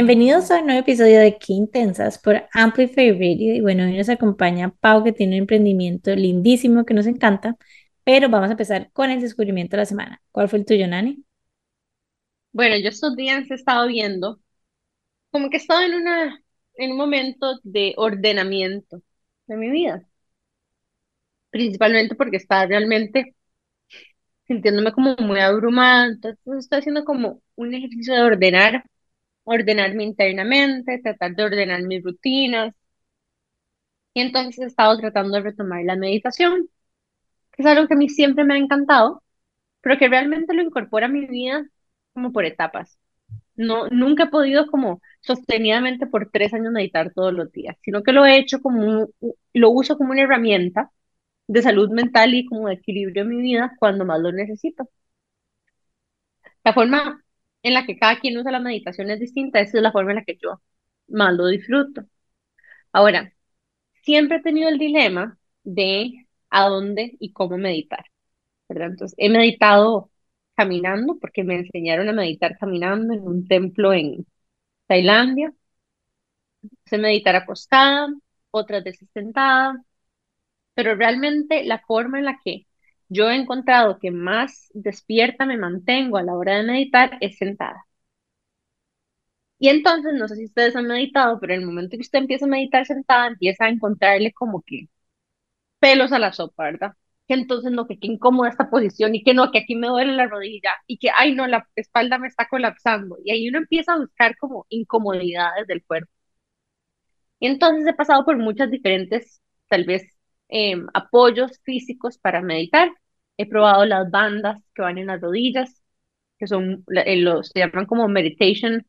Bienvenidos a un nuevo episodio de Qué Intensas por Amplify Radio. Y bueno, hoy nos acompaña Pau, que tiene un emprendimiento lindísimo que nos encanta, pero vamos a empezar con el descubrimiento de la semana. ¿Cuál fue el tuyo, Nani? Bueno, yo estos días he estado viendo, como que he estado en una, en un momento de ordenamiento de mi vida, principalmente porque estaba realmente sintiéndome como muy abrumada, entonces estoy haciendo como un ejercicio de ordenar, ordenarme internamente, tratar de ordenar mis rutinas, y entonces he estado tratando de retomar la meditación, que es algo que a mí siempre me ha encantado, pero que realmente lo incorpora a mi vida como por etapas. No, nunca he podido como sostenidamente por tres años meditar todos los días, sino que lo he hecho como, un- lo uso como una herramienta de salud mental y como de equilibrio en mi vida cuando más lo necesito. La forma en la que cada quien usa la meditación es distinta, esa es la forma en la que yo más lo disfruto. Ahora, siempre he tenido el dilema de a dónde y cómo meditar, ¿verdad? Entonces, he meditado caminando porque me enseñaron a meditar caminando en un templo en Tailandia. Sé meditar acostada, otras veces sentada, pero realmente la forma en la que yo he encontrado que más despierta me mantengo a la hora de meditar es sentada. Y entonces, no sé si ustedes han meditado, pero en el momento que usted empieza a meditar sentada, empieza a encontrarle como que pelos a la sopa, ¿verdad? Que entonces no, que qué incómoda esta posición y que no, que aquí me duele la rodilla y que, ay, no, la espalda me está colapsando. Y ahí uno empieza a buscar como incomodidades del cuerpo. Y entonces he pasado por muchas diferentes, tal vez, em, apoyos físicos para meditar. He probado las bandas que van en las rodillas, que son eh, los, se llaman como meditation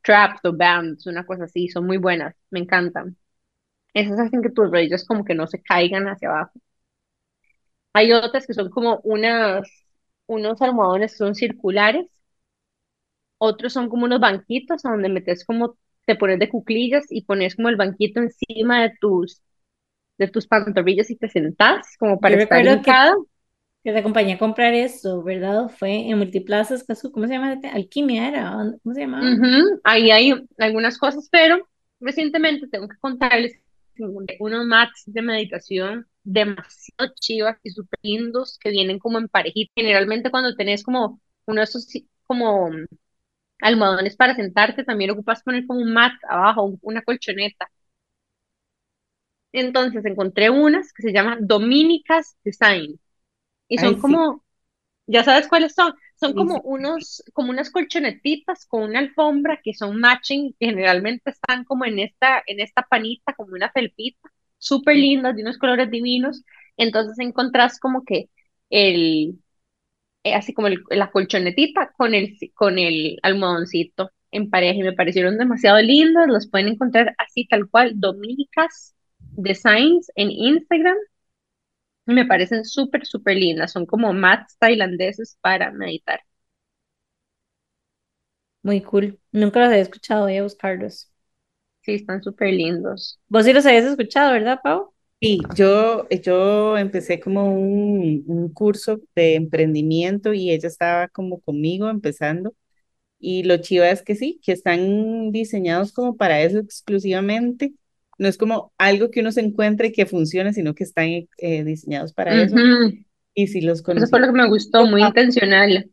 straps o bands, una cosa así, son muy buenas, me encantan. Esas hacen que tus rodillas como que no se caigan hacia abajo. Hay otras que son como unas, unos almohadones son circulares, otros son como unos banquitos donde metes como, te pones de cuclillas y pones como el banquito encima de tus de tus pantorrillas y te sentás como para Yo estar que, hincada. que te acompañé a comprar eso, ¿verdad? Fue en Multiplazas, ¿cómo se llama? Alquimia era, ¿cómo se llamaba? Ujú, Ahí hay algunas cosas, pero recientemente tengo que contarles unos mats de meditación demasiado chivas y súper lindos que vienen como en parejita. Generalmente cuando tenés como uno de esos como almohadones para sentarte, también ocupas poner como un mat abajo, un- una colchoneta. Entonces encontré unas que se llaman Dominicas Design y Ay, son sí, como ¿Ya sabes cuáles son? Son sí, como sí. unos, como unas colchonetitas con una alfombra que son matching, generalmente están como en esta, en esta panita, como una felpita, súper lindas, de unos colores divinos. Entonces encontrás como que el, eh, así como el- la colchonetita con el, con el almohadoncito en pareja y me parecieron demasiado lindas. Los pueden encontrar así tal cual, Dominicas Designs en Instagram. Me parecen súper, súper lindas. Son como mats tailandeses para meditar. Muy cool. Nunca los había escuchado, voy a buscarlos. Sí, están súper lindos. Vos sí los habías escuchado, ¿verdad, Pau? Sí, yo, yo empecé como un, un curso de emprendimiento y ella estaba como conmigo empezando. Y lo chiva es que sí, que están diseñados como para eso exclusivamente. No es como algo que uno se encuentre y que funcione, sino que están eh, diseñados para eso. Y sí los Eso fue conocí. lo que me gustó, muy intencional.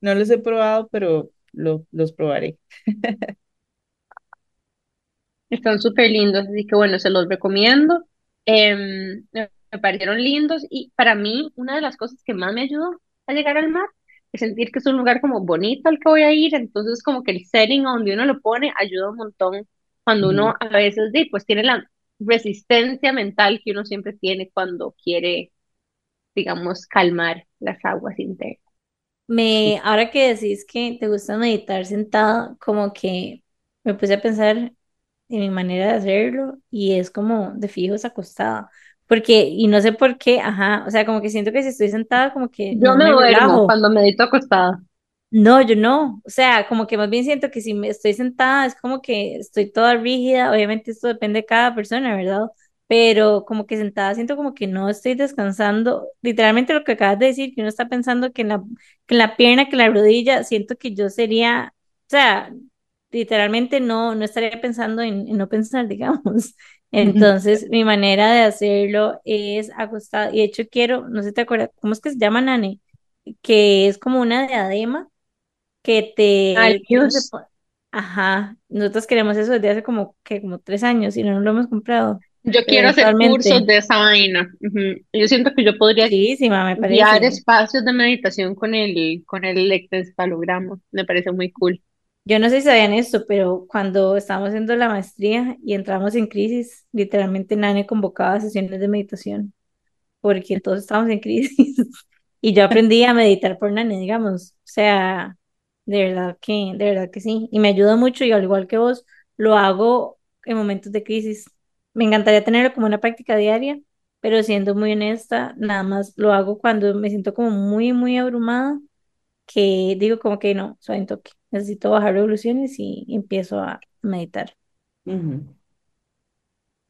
No los he probado, pero lo- los probaré. Están súper lindos, así que bueno, se los recomiendo. Em, me parecieron lindos y para mí una de las cosas que más me ayudó a llegar al mar es sentir que es un lugar como bonito al que voy a ir, entonces como que el setting donde uno lo pone ayuda un montón cuando uno a veces pues tiene la resistencia mental que uno siempre tiene cuando quiere, digamos, calmar las aguas internas. Me, ahora que decís que te gusta meditar sentada, como que me puse a pensar en mi manera de hacerlo y es como de fijo es acostada. Porque, y no sé por qué, ajá, o sea, como que siento que si estoy sentada, como que Yo no me me duermo relajo. cuando medito acostada. No, yo no. O sea, como que más bien siento que si me estoy sentada es como que estoy toda rígida. Obviamente esto depende de cada persona, ¿verdad? Pero como que sentada siento como que no estoy descansando. Literalmente lo que acabas de decir, que uno está pensando que en la, que en la pierna, que en la rodilla, siento que yo sería, o sea, literalmente no, no estaría pensando en, en no pensar, digamos. Entonces, mi manera de hacerlo es acostada. Y de hecho, quiero, no sé si te acuerdas, ¿cómo es que se llama, Nane? Que es como una diadema que te, Ajá, nosotros queremos eso desde hace como, que como tres años y no nos lo hemos comprado Yo quiero hacer cursos de esa vaina. Ujú. Yo siento que yo podría Chidísima, me guiar espacios de meditación con el, con el electroencefalograma. Me parece muy cool. Yo no sé si sabían esto, pero cuando estábamos haciendo la maestría y entramos en crisis, literalmente Nane convocaba sesiones de meditación, porque todos estábamos en crisis. Y yo aprendí a meditar por Nane, digamos. O sea, de verdad que, de verdad que sí. Y me ayuda mucho y al igual que vos, lo hago en momentos de crisis. Me encantaría tenerlo como una práctica diaria, pero siendo muy honesta, nada más lo hago cuando me siento como muy, muy abrumada que digo como que no, soy en toque, necesito bajar revoluciones y empiezo a meditar.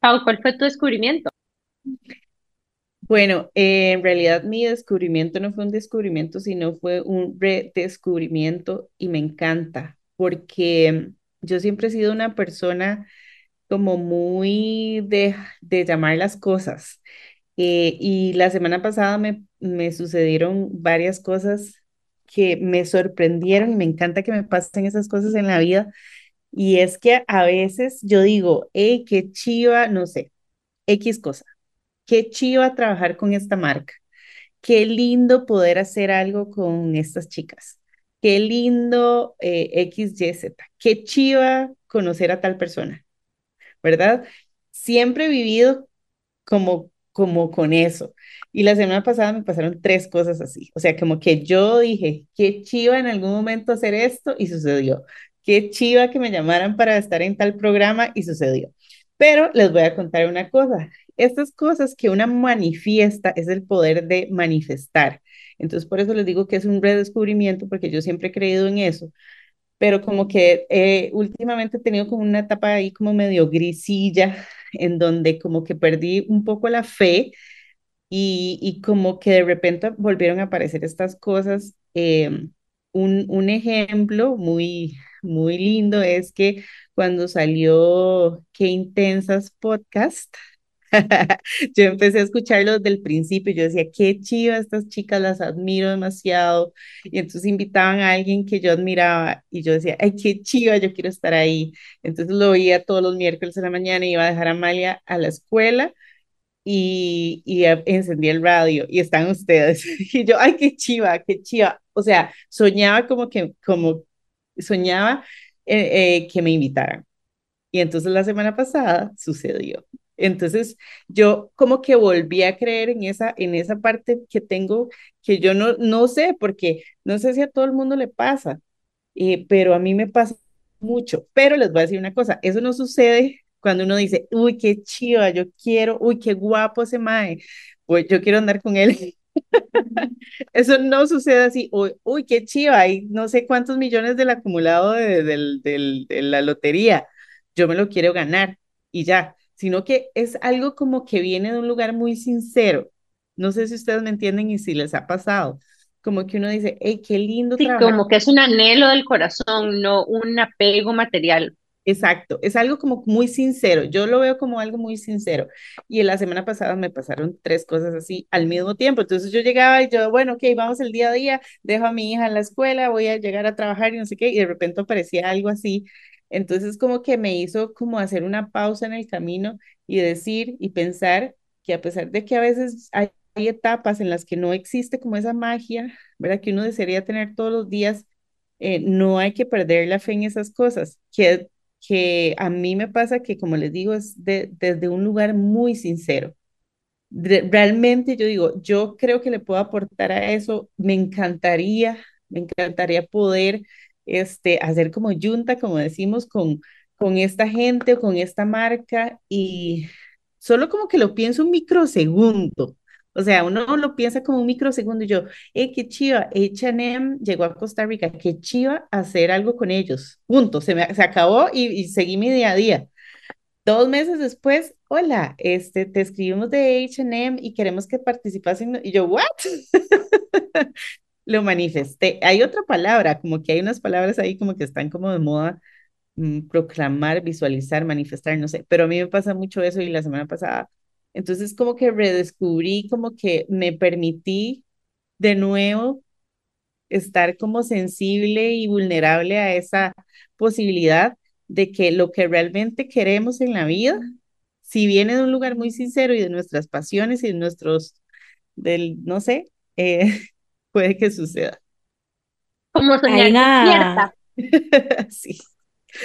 Pau, ¿cuál fue tu descubrimiento? Bueno, eh, en realidad mi descubrimiento no fue un descubrimiento, sino fue un redescubrimiento y me encanta porque yo siempre he sido una persona como muy de, de llamar las cosas. Eh, y la semana pasada me, me sucedieron varias cosas que me sorprendieron y me encanta que me pasen esas cosas en la vida. Y es que a veces yo digo, hey, qué chiva, no sé, X cosa, qué chiva trabajar con esta marca, qué lindo poder hacer algo con estas chicas, qué lindo eh, X, Y, qué chiva conocer a tal persona, ¿verdad? Siempre he vivido como, como con eso. Y la semana pasada me pasaron tres cosas así. O sea, como que yo dije, qué chiva en algún momento hacer esto y sucedió. Qué chiva que me llamaran para estar en tal programa y sucedió. Pero les voy a contar una cosa. Estas cosas que una manifiesta es el poder de manifestar. Entonces, por eso les digo que es un redescubrimiento, porque yo siempre he creído en eso pero como que eh, últimamente he tenido como una etapa ahí como medio grisilla, en donde como que perdí un poco la fe y, y como que de repente volvieron a aparecer estas cosas. eh, un, un ejemplo muy, muy lindo es que cuando salió Qué Intensas Podcast, yo empecé a escucharlo desde el principio. Yo decía, qué chiva, estas chicas las admiro demasiado. Y entonces invitaban a alguien que yo admiraba y yo decía, ay, qué chiva, yo quiero estar ahí. Entonces lo veía todos los miércoles en la mañana iba a dejar a Amalia a la escuela y, y a- encendí el radio y están ustedes. Y yo, ay, qué chiva, qué chiva. O sea, soñaba como que, como soñaba eh, eh, que me invitaran. Y entonces la semana pasada sucedió. Entonces yo como que volví a creer en esa, en esa parte que tengo, que yo no, no sé, porque no sé si a todo el mundo le pasa, eh, pero a mí me pasa mucho. Pero les voy a decir una cosa, eso no sucede cuando uno dice, uy, qué chiva, yo quiero, uy, qué guapo ese mae, pues yo quiero andar con él. Eso no sucede así, uy, uy, qué chiva, hay no sé cuántos millones del acumulado de, del- del- de la lotería, yo me lo quiero ganar y ya, sino que es algo como que viene de un lugar muy sincero. No sé si ustedes me entienden y si les ha pasado, como que uno dice, hey, qué lindo Sí, trabajar como que es un anhelo del corazón, no un apego material. Exacto, es algo como muy sincero, yo lo veo como algo muy sincero. Y la semana pasada me pasaron tres cosas así al mismo tiempo, entonces yo llegaba y yo, bueno, ok, vamos el día a día, dejo a mi hija en la escuela, voy a llegar a trabajar y no sé qué, y de repente aparecía algo así. Entonces como que me hizo como hacer una pausa en el camino y decir y pensar que a pesar de que a veces hay, etapas en las que no existe como esa magia, ¿verdad? Que uno desearía tener todos los días eh, no hay que perder la fe en esas cosas, que que a mí me pasa que, como les digo, es de, desde un lugar muy sincero. Realmente yo digo, yo creo que le puedo aportar a eso, me encantaría, me encantaría poder este, hacer como yunta, como decimos, con, con esta gente o con esta marca y solo como que lo pienso un microsegundo. O sea, uno lo piensa como un microsegundo y yo, eh, qué chiva, H&M llegó a Costa Rica, qué chiva hacer algo con ellos. Punto, se, me, se acabó y, y seguí mi día a día. Dos meses después, hola, este, te escribimos de H&M y queremos que participas en... Y yo, ¿what? Lo manifesté. Hay otra palabra, como que hay unas palabras ahí como que están como de moda mm, proclamar, visualizar, manifestar, no sé, pero a mí me pasa mucho eso y la semana pasada, entonces como que redescubrí, como que me permití de nuevo estar como sensible y vulnerable a esa posibilidad de que lo que realmente queremos en la vida, si viene de un lugar muy sincero y de nuestras pasiones y de nuestros, del, no sé, eh, puede que suceda. Como soñar despierta. sí.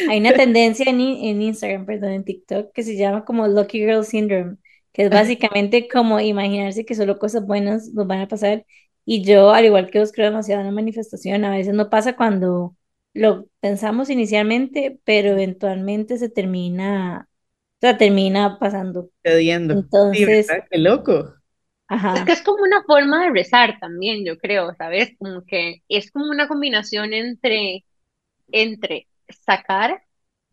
Hay una tendencia en, en Instagram, perdón, en TikTok, que se llama como Lucky Girl Syndrome, que es básicamente como imaginarse que solo cosas buenas nos van a pasar. Y yo, al igual que vos, creo demasiado en la manifestación. A veces no pasa cuando lo pensamos inicialmente, pero eventualmente se termina, o sea, termina pasando. Entonces, sí, Qué loco. Ajá. Es que es como una forma de rezar también, yo creo, ¿sabes? Como que es como una combinación entre, entre sacar,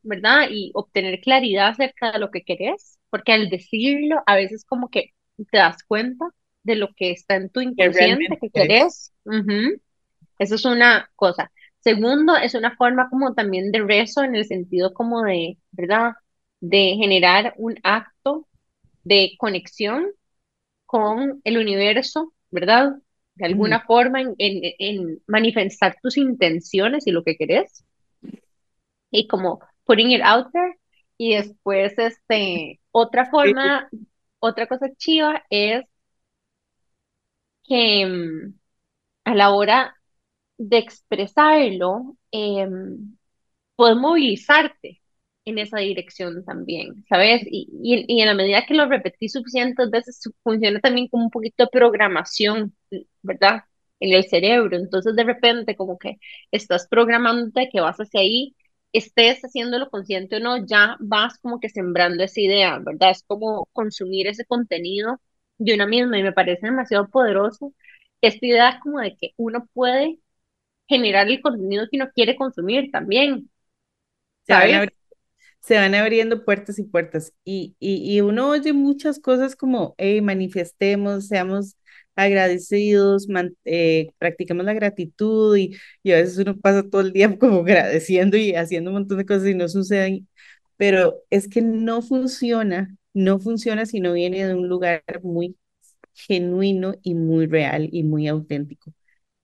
¿verdad? Y obtener claridad acerca de lo que querés, porque al decirlo, a veces como que te das cuenta de lo que está en tu inconsciente que es. querés. Eso es una cosa. Segundo, es una forma como también de rezo en el sentido como de, ¿verdad? De generar un acto de conexión con el universo, ¿verdad? De alguna forma en, en, en manifestar tus intenciones y lo que querés. Y como putting it out there. Y después, este, otra Sí, forma, otra cosa chiva es que mm, a la hora de expresarlo, em, puedes movilizarte en esa dirección también, ¿sabes? Y, y, y en la medida que lo repetís suficientes veces, funciona también como un poquito de programación, ¿verdad? En el cerebro. Entonces, de repente, como que estás programándote que vas hacia ahí, estés haciéndolo consciente o no, ya vas como que sembrando esa idea, ¿verdad? Es como consumir ese contenido de una misma y me parece demasiado poderoso esta idea como de que uno puede generar el contenido que uno quiere consumir también, ¿sabes? Se van abriendo puertas y puertas. Y, y, y uno oye muchas cosas como, hey, manifestemos, seamos agradecidos, man- eh, practiquemos la gratitud y, y a veces uno pasa todo el día como agradeciendo y haciendo un montón de cosas y no suceden. Pero es que no funciona, no funciona si no viene de un lugar muy genuino y muy real y muy auténtico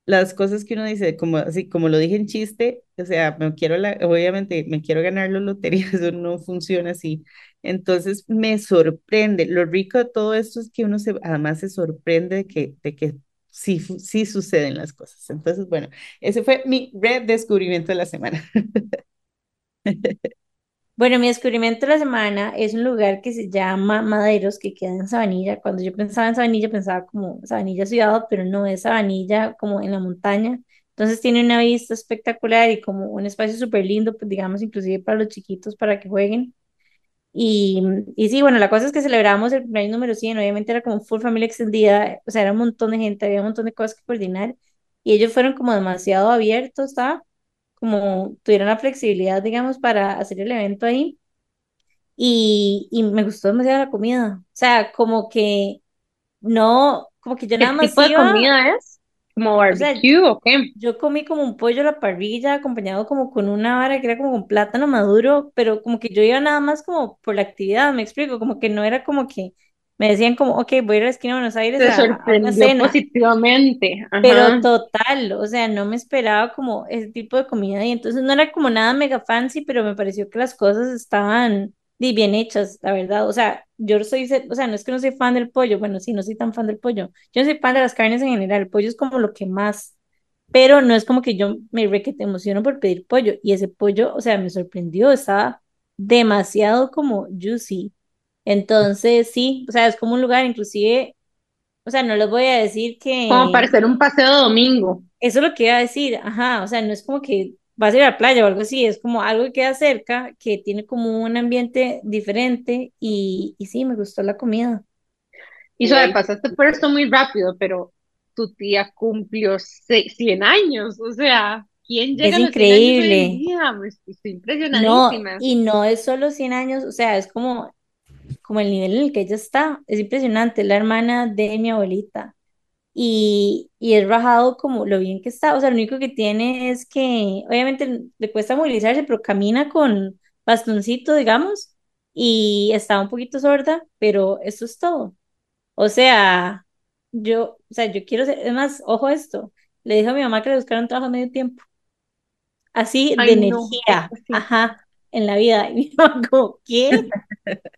las cosas que uno dice, como así, como lo dije en chiste, o sea, me quiero la, obviamente me quiero ganar la lotería, eso no funciona así. Entonces me sorprende, lo rico de todo esto es que uno se, además se sorprende de que, de que sí, sí suceden las cosas. Entonces, bueno, ese fue mi redescubrimiento de la semana. Bueno, mi descubrimiento de la semana es un lugar que se llama Maderos, que queda en Sabanilla. Cuando yo pensaba en Sabanilla, pensaba como Sabanilla ciudad, pero no es Sabanilla como en la montaña. Entonces tiene una vista espectacular y como un espacio súper lindo, pues digamos, inclusive para los chiquitos, para que jueguen. Y, y sí, bueno, la cosa es que celebramos el cumpleaños número 100, obviamente era como full familia extendida, o sea, era un montón de gente, había un montón de cosas que coordinar y ellos fueron como demasiado abiertos, ¿sabes? Como tuvieron la flexibilidad, digamos, para hacer el evento ahí y, y me gustó demasiado la comida, o sea, como que no, como que yo ¿Qué nada más tipo de iba, comida es? ¿Como o sea, barbecue o qué? yo comí como un pollo a la parrilla acompañado como con una vara que era como con plátano maduro, pero como que yo iba nada más como por la actividad, me explico, como que no era como que me decían como, ok, voy a ir a la esquina de Buenos Aires Te a, a una sorprendió cena, positivamente. pero total, o sea, no me esperaba como ese tipo de comida y entonces no era como nada mega fancy, pero me pareció que las cosas estaban bien hechas, la verdad, o sea, yo soy, o sea, no es que no soy fan del pollo, bueno, sí, no soy tan fan del pollo, yo no soy fan de las carnes en general, el pollo es como lo que más pero no es como que yo me re que te emociono por pedir pollo y ese pollo, o sea, me sorprendió, estaba demasiado como juicy. Entonces, sí, o sea, es como un lugar, inclusive, o sea, no les voy a decir Como para que hacer un paseo de domingo. eso es lo que iba a decir, ajá, o sea, no es como que vas a ir a la playa o algo así, es como algo que queda cerca, que tiene como un ambiente diferente y, y sí, me gustó la comida. Y ahí, pasaste por esto muy rápido, pero tu tía cumplió se- 100 años. O sea, ¿quién llega Es a los 100 años increíble. día? Me estoy estoy No, impresionadísima. y no es solo 100 años, o sea, es como como el nivel en el que ella está. Es impresionante, es la hermana de mi abuelita. y, y es rajado como lo bien que está. O sea, lo único que tiene es que obviamente le cuesta movilizarse, pero camina con bastoncito, digamos, y está un poquito sorda, pero eso es todo. O sea, yo, o sea, yo quiero ser, es más, ojo esto, le dijo a mi mamá que le buscara un trabajo a medio tiempo, así de no, energía, ajá, en la vida. Y mi mamá como, ¿qué?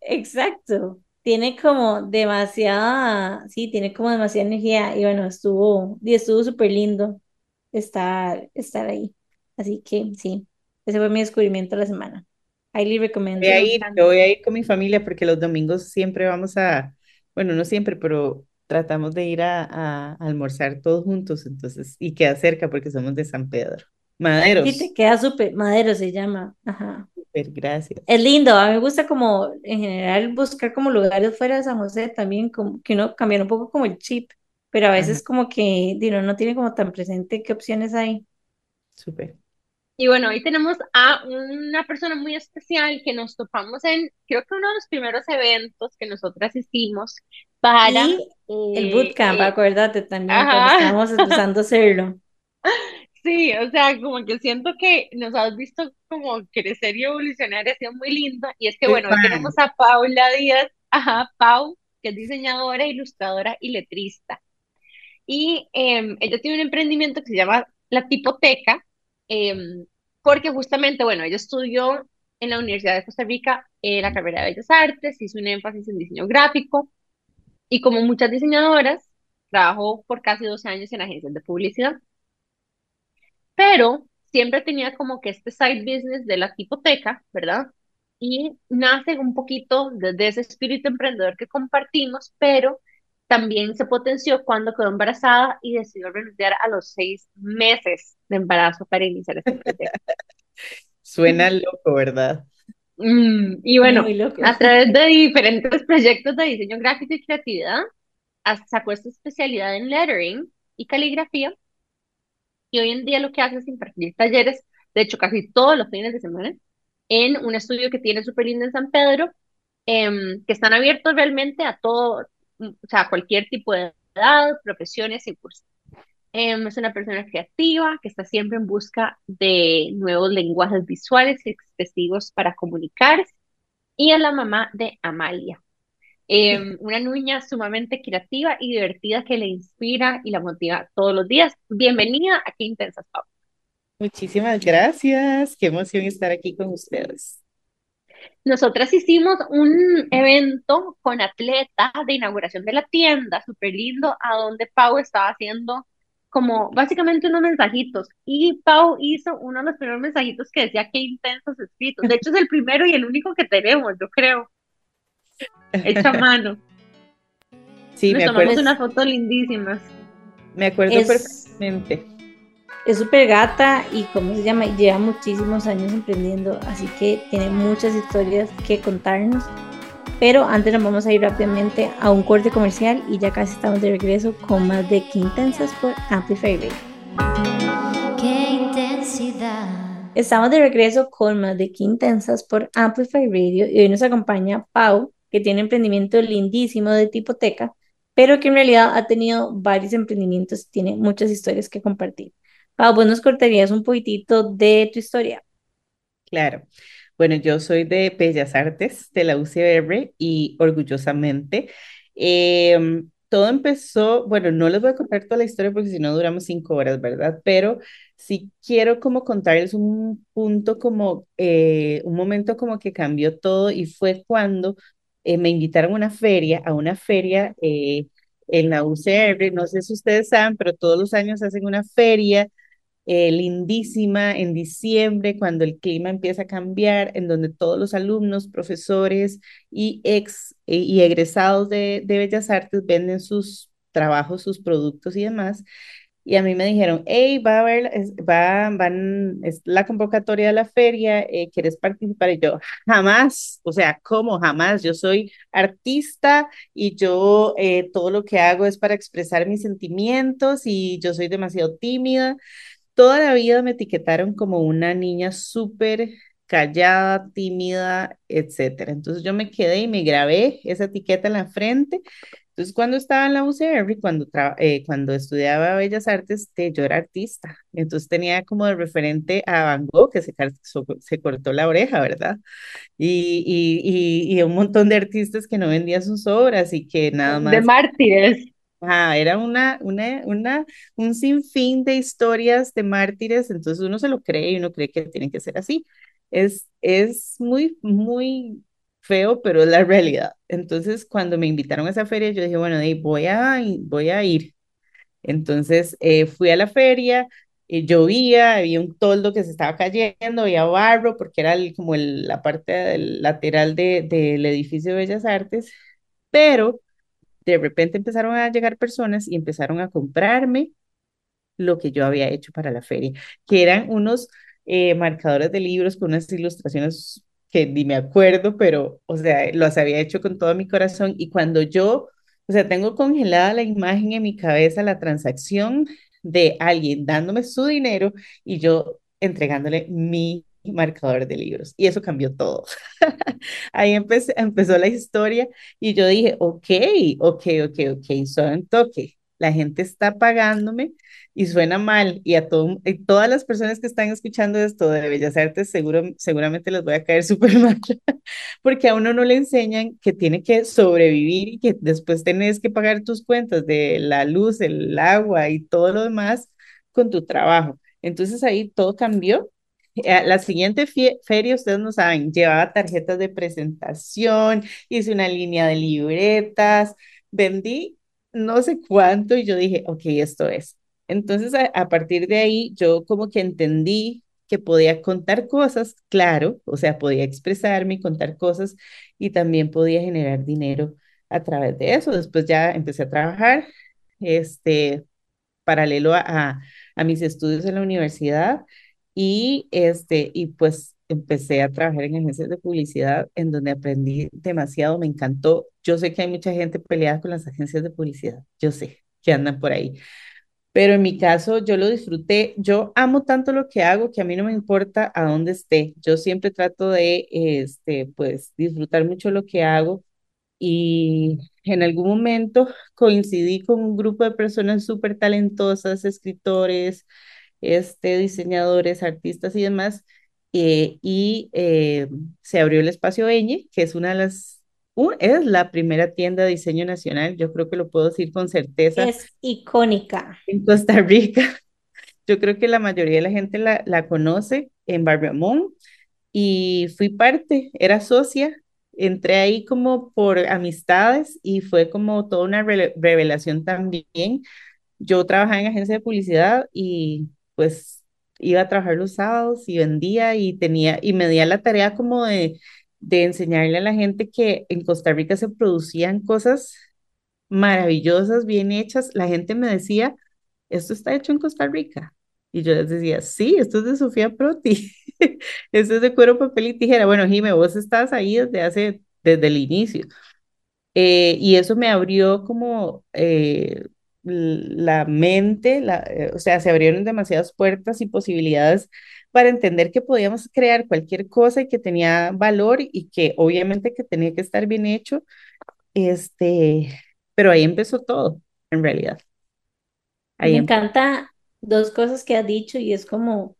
Exacto. Tiene como demasiada, sí, tiene como demasiada energía y bueno, estuvo, y estuvo súper lindo estar, estar ahí. Así que sí, ese fue mi descubrimiento de la semana. Highly Voy recommended. a ir, yo voy a ir con mi familia porque los domingos siempre vamos a, bueno, no siempre, pero tratamos de ir a, a almorzar todos juntos, entonces, y queda cerca porque somos de San Pedro. Sí, te Maderos, queda súper, Madero se llama, ajá. Súper, gracias. Es lindo, a mí me gusta como en general buscar como lugares fuera de San José también, como que uno cambiar un poco como el chip, pero a Ajá, veces como que digo, no tiene como tan presente qué opciones hay. súper. Y bueno, hoy tenemos a una persona muy especial que nos topamos en, creo que uno de los primeros eventos que nosotras hicimos para, Y el eh, bootcamp, eh, acuérdate también, cuando ajá, estábamos empezando a hacerlo. sí, o sea, como que siento que nos has visto como crecer y evolucionar, ha sido muy lindo. Y es que bueno, hoy tenemos a Paula Díaz, ajá, Pau, que es diseñadora, ilustradora y letrista. Y em, ella tiene un emprendimiento que se llama La Tipoteca, em, porque justamente, bueno, ella estudió en la Universidad de Costa Rica eh, la carrera de Bellas Artes, hizo un énfasis en diseño gráfico y como muchas diseñadoras, trabajó por casi 12 años en agencias de publicidad, pero siempre tenía como que este side business de la tipoteca, ¿verdad? Y nace un poquito desde ese espíritu emprendedor que compartimos, pero también se potenció cuando quedó embarazada y decidió renunciar a los seis meses de embarazo para iniciar este proyecto. Suena loco, ¿verdad? Mm, y bueno, a través de diferentes proyectos de diseño gráfico y creatividad, sacó esta especialidad en lettering y caligrafía y hoy en día lo que hace es impartir talleres, de hecho casi todos los fines de semana, en un estudio que tiene súper lindo en San Pedro, em, que están abiertos realmente a todo, mm, o sea, a cualquier tipo de edad, profesiones y cursos. Em, es una persona creativa que está siempre en busca de nuevos lenguajes visuales y expresivos para comunicarse y es la mamá de Amalia. Em, una niña sumamente creativa y divertida que le inspira y la motiva todos los días. Bienvenida a Qué Intensas, Pau. Muchísimas gracias. Qué emoción estar aquí con ustedes. Nosotras hicimos un evento con atleta de inauguración de la tienda, súper lindo, a donde Pau estaba haciendo como básicamente unos mensajitos. Y Pau hizo uno de los primeros mensajitos que decía qué intensos escritos. De hecho, es el primero y el único que tenemos, yo creo, hecho a mano. Sí, me Nos acuerdo, tomamos unas fotos lindísimas. me acuerdo es, perfectamente. es súper gata y, ¿cómo se llama? Lleva muchísimos años emprendiendo, así que tiene muchas historias que contarnos. Pero antes nos vamos a ir rápidamente a un corte comercial y ya casi estamos de regreso con más de Quintensas por Amplify Radio. Qué intensidad. Estamos de regreso con más de Quintensas por Amplify Radio y hoy nos acompaña Pau, que tiene un emprendimiento lindísimo de tipoteca, pero que en realidad ha tenido varios emprendimientos y tiene muchas historias que compartir. Pau, vos nos cortarías un poquitito de tu historia. Claro. Bueno, yo soy de Bellas Artes de la UCR y orgullosamente. em, todo empezó, bueno, no les voy a contar toda la historia porque si no duramos cinco horas, ¿verdad? Pero sí quiero como contarles un punto como, eh, un momento como que cambió todo y fue cuando eh, me invitaron a una feria, a una feria eh, en la UCR. No sé si ustedes saben, pero todos los años hacen una feria eh, lindísima en diciembre, cuando el clima empieza a cambiar, en donde todos los alumnos, profesores y ex eh, y egresados de, de Bellas Artes venden sus trabajos, sus productos y demás. Y a mí me dijeron, hey, va a haber, va, van, es la convocatoria de la feria, eh, ¿quieres participar? Y yo, jamás, o sea, ¿cómo jamás? Yo soy artista y yo eh, todo lo que hago es para expresar mis sentimientos y yo soy demasiado tímida toda la vida me etiquetaron como una niña súper callada, tímida, etcétera. Entonces yo me quedé y me grabé esa etiqueta en la frente. Entonces, cuando estaba en la UCR, cuando, eh, cuando estudiaba Bellas Artes, yo era artista. Entonces tenía como de referente a Van Gogh, que se, se cortó la oreja, ¿verdad? Y, y, y, un montón de artistas que no vendían sus obras y que nada más... De mártires. Ah, era una, una, una, un sinfín de historias de mártires, entonces uno se lo cree y uno cree que tiene que ser así. Es, es muy, muy feo, pero es la realidad. Entonces, cuando me invitaron a esa feria, yo dije, bueno, voy a, voy a ir. Entonces, eh, fui a la feria, eh, llovía, había un toldo que se estaba cayendo, había barro, porque era como el, la parte lateral de, del edificio de Bellas Artes, pero de repente empezaron a llegar personas y empezaron a comprarme lo que yo había hecho para la feria, que eran unos eh, marcadores de libros con unas ilustraciones que ni me acuerdo, pero, o sea, los había hecho con todo mi corazón y cuando yo, o sea, tengo congelada la imagen en mi cabeza, la transacción de alguien dándome su dinero y yo entregándole mi marcador de libros. Y eso cambió todo. Ahí empecé, empezó la historia y yo dije, ok, ok, ok, ok, son un toque. La gente está pagándome y suena mal y a todo, y todas las personas que están escuchando esto de Bellas Artes seguro, seguramente les voy a caer súper mal porque a uno no le enseñan que tiene que sobrevivir y que después tenés que pagar tus cuentas de la luz, el agua y todo lo demás con tu trabajo. Entonces ahí todo cambió. Eh, la siguiente feria, ustedes no saben, llevaba tarjetas de presentación, hice una línea de libretas, vendí no sé cuánto y yo dije, ok, esto es. Entonces, a, partir de ahí, yo como que entendí que podía contar cosas, claro, o sea, podía expresarme y contar cosas y también podía generar dinero a través de eso. Después ya empecé a trabajar, este, paralelo a, a, mis estudios en la universidad y, este, y pues empecé a trabajar en agencias de publicidad en donde aprendí demasiado, me encantó. Yo sé que hay mucha gente peleada con las agencias de publicidad, yo sé que andan por ahí, pero en mi caso yo lo disfruté. Yo amo tanto lo que hago que a mí no me importa a dónde esté. Yo siempre trato de, este, pues, disfrutar mucho lo que hago y en algún momento coincidí con un grupo de personas súper talentosas, escritores, este, diseñadores, artistas y demás, eh, y eh, se abrió el espacio Eñe, que es una de las es la primera tienda de diseño nacional, yo creo que lo puedo decir con certeza. Es icónica. En Costa Rica. Yo creo que la mayoría de la gente la, la conoce en Barbiamón y fui parte, era socia, entré ahí como por amistades y fue como toda una revelación también. Yo trabajaba en agencia de publicidad y pues iba a trabajar los sábados y vendía y tenía y me di la tarea como de de enseñarle a la gente que en Costa Rica se producían cosas maravillosas, bien hechas. La gente me decía, esto está hecho en Costa Rica. Y yo les decía, sí, esto es de Sofía Proti, esto es de cuero, papel y tijera. Bueno, Jime, vos estás ahí desde hace, desde el inicio. Eh, y eso me abrió como eh, la mente, la, eh, o sea, se abrieron demasiadas puertas y posibilidades para entender que podíamos crear cualquier cosa y que tenía valor y que obviamente que tenía que estar bien hecho. Este, pero ahí empezó todo, en realidad. Me encanta dos cosas que has dicho y es como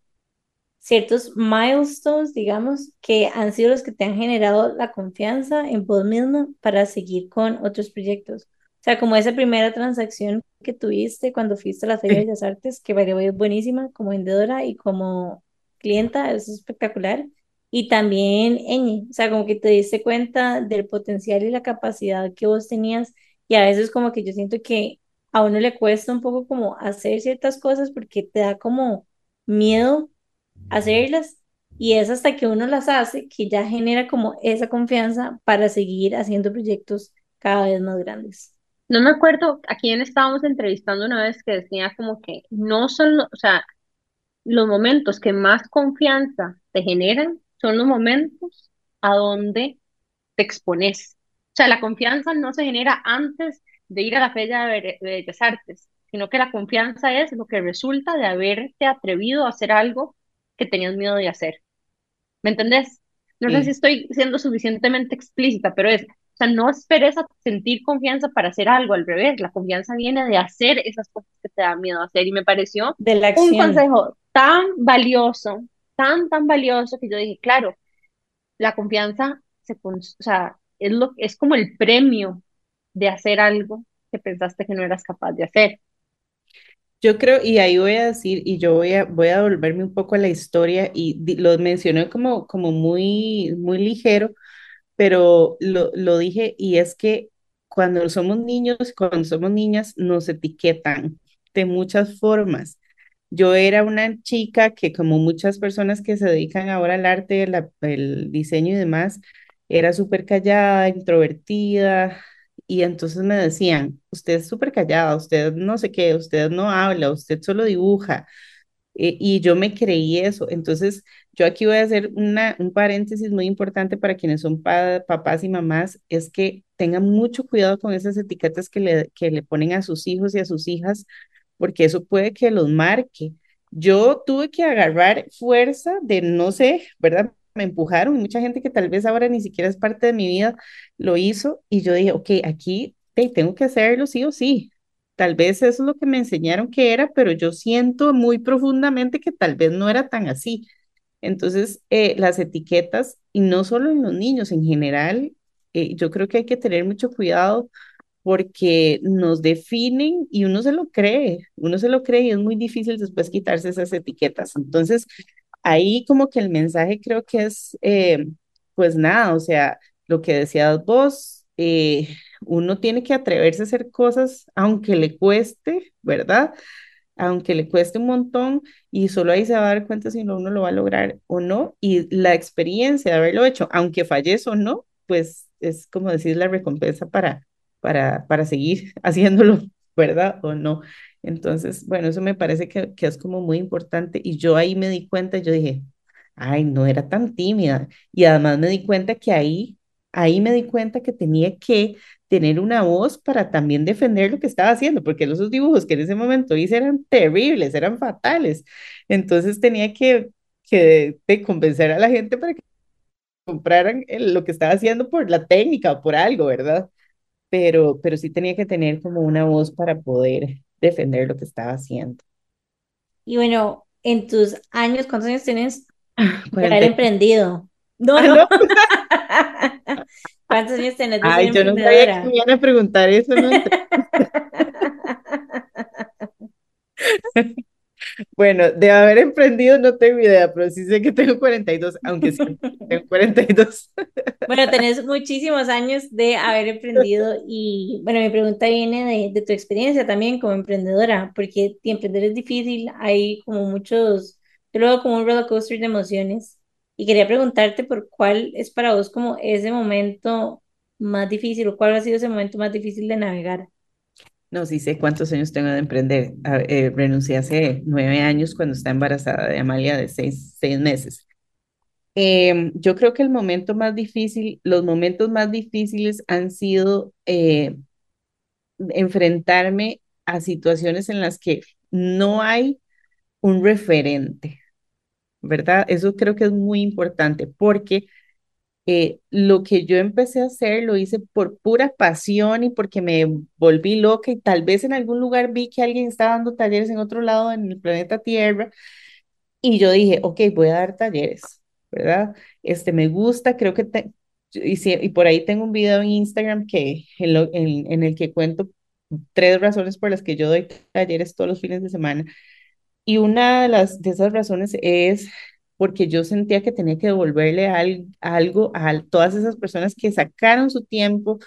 ciertos milestones, digamos, que han sido los que te han generado la confianza en vos mismo para seguir con otros proyectos. O sea, como esa primera transacción que tuviste cuando fuiste a la Feria de Bellas Artes, que es buenísima como vendedora y como clienta, es espectacular. Y también Eñi, o sea, como que te diste cuenta del potencial y la capacidad que vos tenías. Y a veces como que yo siento que a uno le cuesta un poco como hacer ciertas cosas porque te da como miedo hacerlas. Y es hasta que uno las hace que ya genera como esa confianza para seguir haciendo proyectos cada vez más grandes. No me acuerdo a quién estábamos entrevistando una vez que decía como que no son, o sea, los momentos que más confianza te generan son los momentos a donde te expones. O sea, la confianza no se genera antes de ir a la Feria de Bellas Artes, sino que la confianza es lo que resulta de haberte atrevido a hacer algo que tenías miedo de hacer. ¿Me entendés? No sé si estoy siendo suficientemente explícita, pero es, sea, no esperes a sentir confianza para hacer algo, al revés, la confianza viene de hacer esas cosas que te da miedo hacer y me pareció De la un consejo tan valioso, tan, tan valioso que yo dije, claro, la confianza se, o sea, es lo, es como el premio de hacer algo que pensaste que no eras capaz de hacer. Yo creo, y ahí voy a decir, y yo voy a, voy a volverme un poco a la historia, y lo mencioné como, como muy, muy ligero, pero lo, lo dije, y es que cuando somos niños, cuando somos niñas, nos etiquetan de muchas formas. Yo era una chica que, como muchas personas que se dedican ahora al arte, la- el diseño y demás, era súper callada, introvertida, y entonces me decían, usted es súper callada, usted no sé qué, usted no habla, usted solo dibuja. Eh, y yo me creí eso. Entonces, yo aquí voy a hacer una, un paréntesis muy importante para quienes son pa- papás y mamás, es que tengan mucho cuidado con esas etiquetas que le, que le ponen a sus hijos y a sus hijas, porque eso puede que los marque. Yo tuve que agarrar fuerza de, no sé, ¿verdad? Me empujaron, y mucha gente que tal vez ahora ni siquiera es parte de mi vida lo hizo y yo dije, ok, aquí tengo que hacerlo sí o sí. Tal vez eso es lo que me enseñaron que era, pero yo siento muy profundamente que tal vez no era tan así. Entonces, eh, las etiquetas, y no solo en los niños, en general, eh, yo creo que hay que tener mucho cuidado porque nos definen y uno se lo cree, uno se lo cree y es muy difícil después quitarse esas etiquetas. Entonces, ahí como que el mensaje creo que es, eh, pues nada, o sea, lo que decías vos, uno tiene que atreverse a hacer cosas aunque le cueste, ¿verdad? Aunque le cueste un montón y solo ahí se va a dar cuenta si uno lo va a lograr o no. Y la experiencia de haberlo hecho, aunque falles o no, pues es como decir la recompensa para, para, para seguir haciéndolo, ¿verdad? O no. Entonces, bueno, eso me parece que, que es como muy importante y yo ahí me di cuenta, yo dije, ay, no era tan tímida. Y además me di cuenta que ahí, ahí me di cuenta que tenía que tener una voz para también defender lo que estaba haciendo, porque esos dibujos que en ese momento hice eran terribles, eran fatales. Entonces tenía que, que de convencer a la gente para que compraran el- lo que estaba haciendo por la técnica o por algo, ¿verdad? Pero, pero sí tenía que tener como una voz para poder defender lo que estaba haciendo. Y bueno, en tus años, ¿cuántos años tienes de haber 40. emprendido? No, Ah, no. ¿Cuántos años tenés Ay, yo no sabía que me iban a preguntar eso. No. Bueno, de haber emprendido no tengo idea, pero sí sé que tengo 42, aunque sí, tengo 42. Bueno, tenés muchísimos años de haber emprendido y bueno, mi pregunta viene de, de tu experiencia también como emprendedora, porque emprender es difícil, hay como muchos, yo lo veo como un roller coaster de emociones y quería preguntarte por cuál es para vos como ese momento más difícil o cuál ha sido ese momento más difícil de navegar. No, sí sé cuántos años tengo de emprender. Eh, renuncié hace nueve años cuando estaba embarazada de Amalia de seis, seis meses. Em, yo creo que el momento más difícil, los momentos más difíciles han sido eh, enfrentarme a situaciones en las que no hay un referente, ¿verdad? Eso creo que es muy importante porque eh, lo que yo empecé a hacer lo hice por pura pasión y porque me volví loca y tal vez en algún lugar vi que alguien estaba dando talleres en otro lado en el planeta Tierra y yo dije, ok, voy a dar talleres, ¿verdad? Este me gusta, creo que y, si- y por ahí tengo un video en Instagram que en, lo- en, en el que cuento tres razones por las que yo doy talleres todos los fines de semana y una de las de esas razones es porque yo sentía que tenía que devolverle al- algo a todas esas personas que sacaron su tiempo,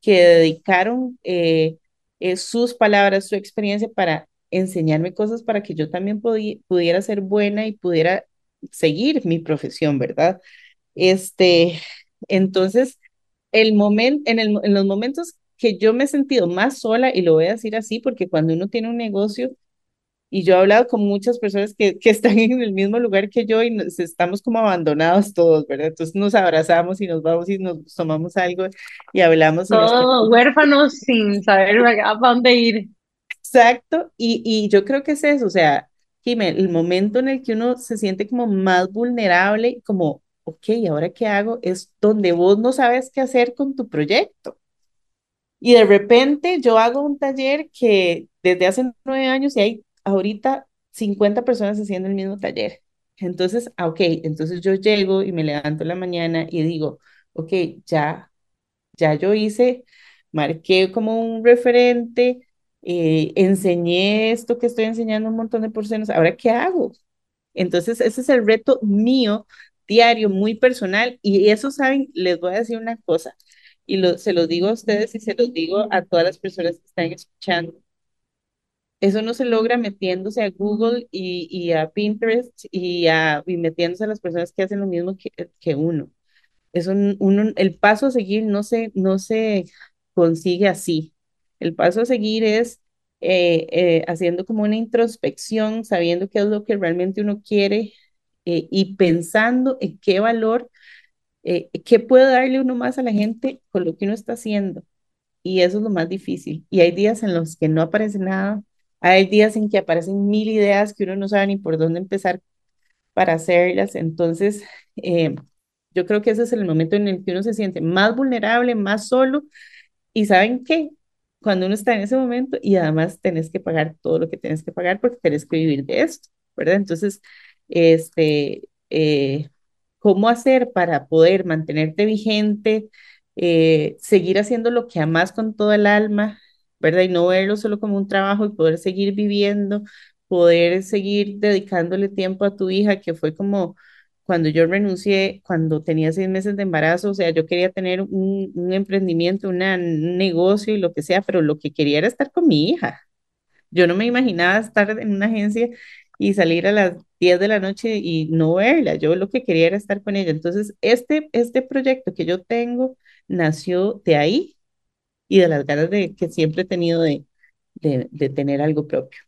que dedicaron eh, eh, sus palabras, su experiencia para enseñarme cosas para que yo también pudiera ser buena y pudiera seguir mi profesión, ¿verdad? Este, entonces, el momento, en, el, en los momentos que yo me he sentido más sola, y lo voy a decir así, porque cuando uno tiene un negocio, y yo he hablado con muchas personas que, que están en el mismo lugar que yo y nos, estamos como abandonados todos, ¿verdad? Entonces nos abrazamos y nos vamos y nos tomamos algo y hablamos y nos Todos huérfanos sin saber a dónde ir. Exacto, y, y yo creo que es eso, o sea, Jimé, el momento en el que uno se siente como más vulnerable, como, ok, ¿ahora qué hago? Es donde vos no sabes qué hacer con tu proyecto. Y de repente yo hago un taller que desde hace nueve años y hay ahorita 50 personas haciendo el mismo taller. Entonces, ah, ok, entonces yo llego y me levanto la mañana y digo, ok, ya, ya yo hice, marqué como un referente, eh, enseñé esto que estoy enseñando un montón de personas, ahora qué hago? Entonces, ese es el reto mío diario, muy personal, y eso, saben, les voy a decir una cosa, y lo, se lo digo a ustedes y se los digo a todas las personas que están escuchando. Eso no se logra metiéndose a Google y, a Pinterest y, a, y metiéndose a las personas que hacen lo mismo que, que uno. Eso, uno, el paso a seguir no se, no se consigue así. El paso a seguir es eh, eh, haciendo como una introspección, sabiendo qué es lo que realmente uno quiere eh, y pensando en qué valor, qué puede darle uno más a la gente con lo que uno está haciendo. Y eso es lo más difícil. Y hay días en los que no aparece nada, hay días en que aparecen mil ideas que uno no sabe ni por dónde empezar para hacerlas. Entonces, yo creo que ese es el momento en el que uno se siente más vulnerable, más solo. Y saben qué, cuando uno está en ese momento y además tenés que pagar todo lo que tienes que pagar porque tenés que vivir de esto, ¿verdad? Entonces, este, eh, ¿cómo hacer para poder mantenerte vigente, eh, seguir haciendo lo que amas con todo el alma, ¿verdad? Y no verlo solo como un trabajo y poder seguir viviendo, poder seguir dedicándole tiempo a tu hija, que fue como cuando yo renuncié, cuando tenía seis meses de embarazo, o sea, yo quería tener un, un emprendimiento, un negocio y lo que sea, pero lo que quería era estar con mi hija. Yo no me imaginaba estar en una agencia y salir a las 10 de la noche y no verla. Yo lo que quería era estar con ella. Entonces, este, este proyecto que yo tengo nació de ahí y de las ganas de, que siempre he tenido de, de, de tener algo propio.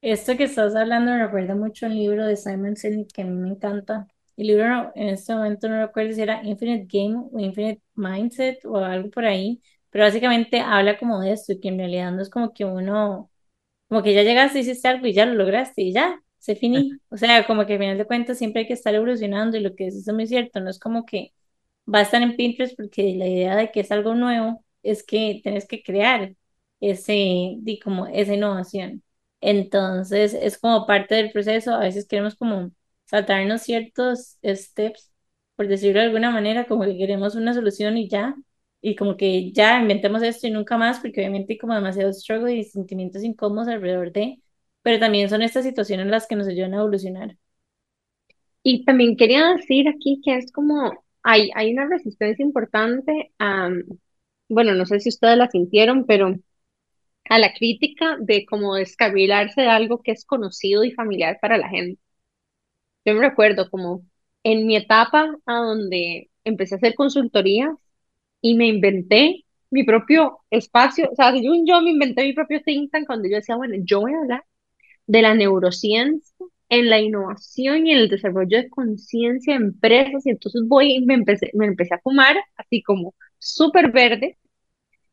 Esto que estás hablando me recuerda mucho un libro de Simon Sinek que a mí me encanta. El libro en este momento no recuerdo si era Infinite Game o Infinite Mindset o algo por ahí, pero básicamente habla como de esto, que en realidad no es como que uno, como que ya llegaste, hiciste algo y ya lo lograste y ya, se finí. O sea, como que al final de cuentas siempre hay que estar evolucionando y lo que es muy cierto, no es como que va a estar en Pinterest porque la idea de que es algo nuevo es que tienes que crear ese, como esa innovación. Entonces, es como parte del proceso. A veces queremos como saltarnos ciertos steps, por decirlo de alguna manera, como que queremos una solución y ya, y como que ya inventemos esto y nunca más, porque obviamente hay como demasiado struggle y sentimientos incómodos alrededor de, pero también son estas situaciones las que nos ayudan a evolucionar. Y también quería decir aquí que es como, hay, hay una resistencia importante a, bueno, no sé si ustedes la sintieron, pero a la crítica de como descarrilarse de algo que es conocido y familiar para la gente. Yo me recuerdo como en mi etapa a donde empecé a hacer consultorías y me inventé mi propio espacio, o sea, yo, yo me inventé mi propio think tank cuando yo decía, bueno, yo voy a hablar de la neurociencia en la innovación y en el desarrollo de conciencia de empresas y entonces voy y me empecé, me empecé a fumar así como súper verde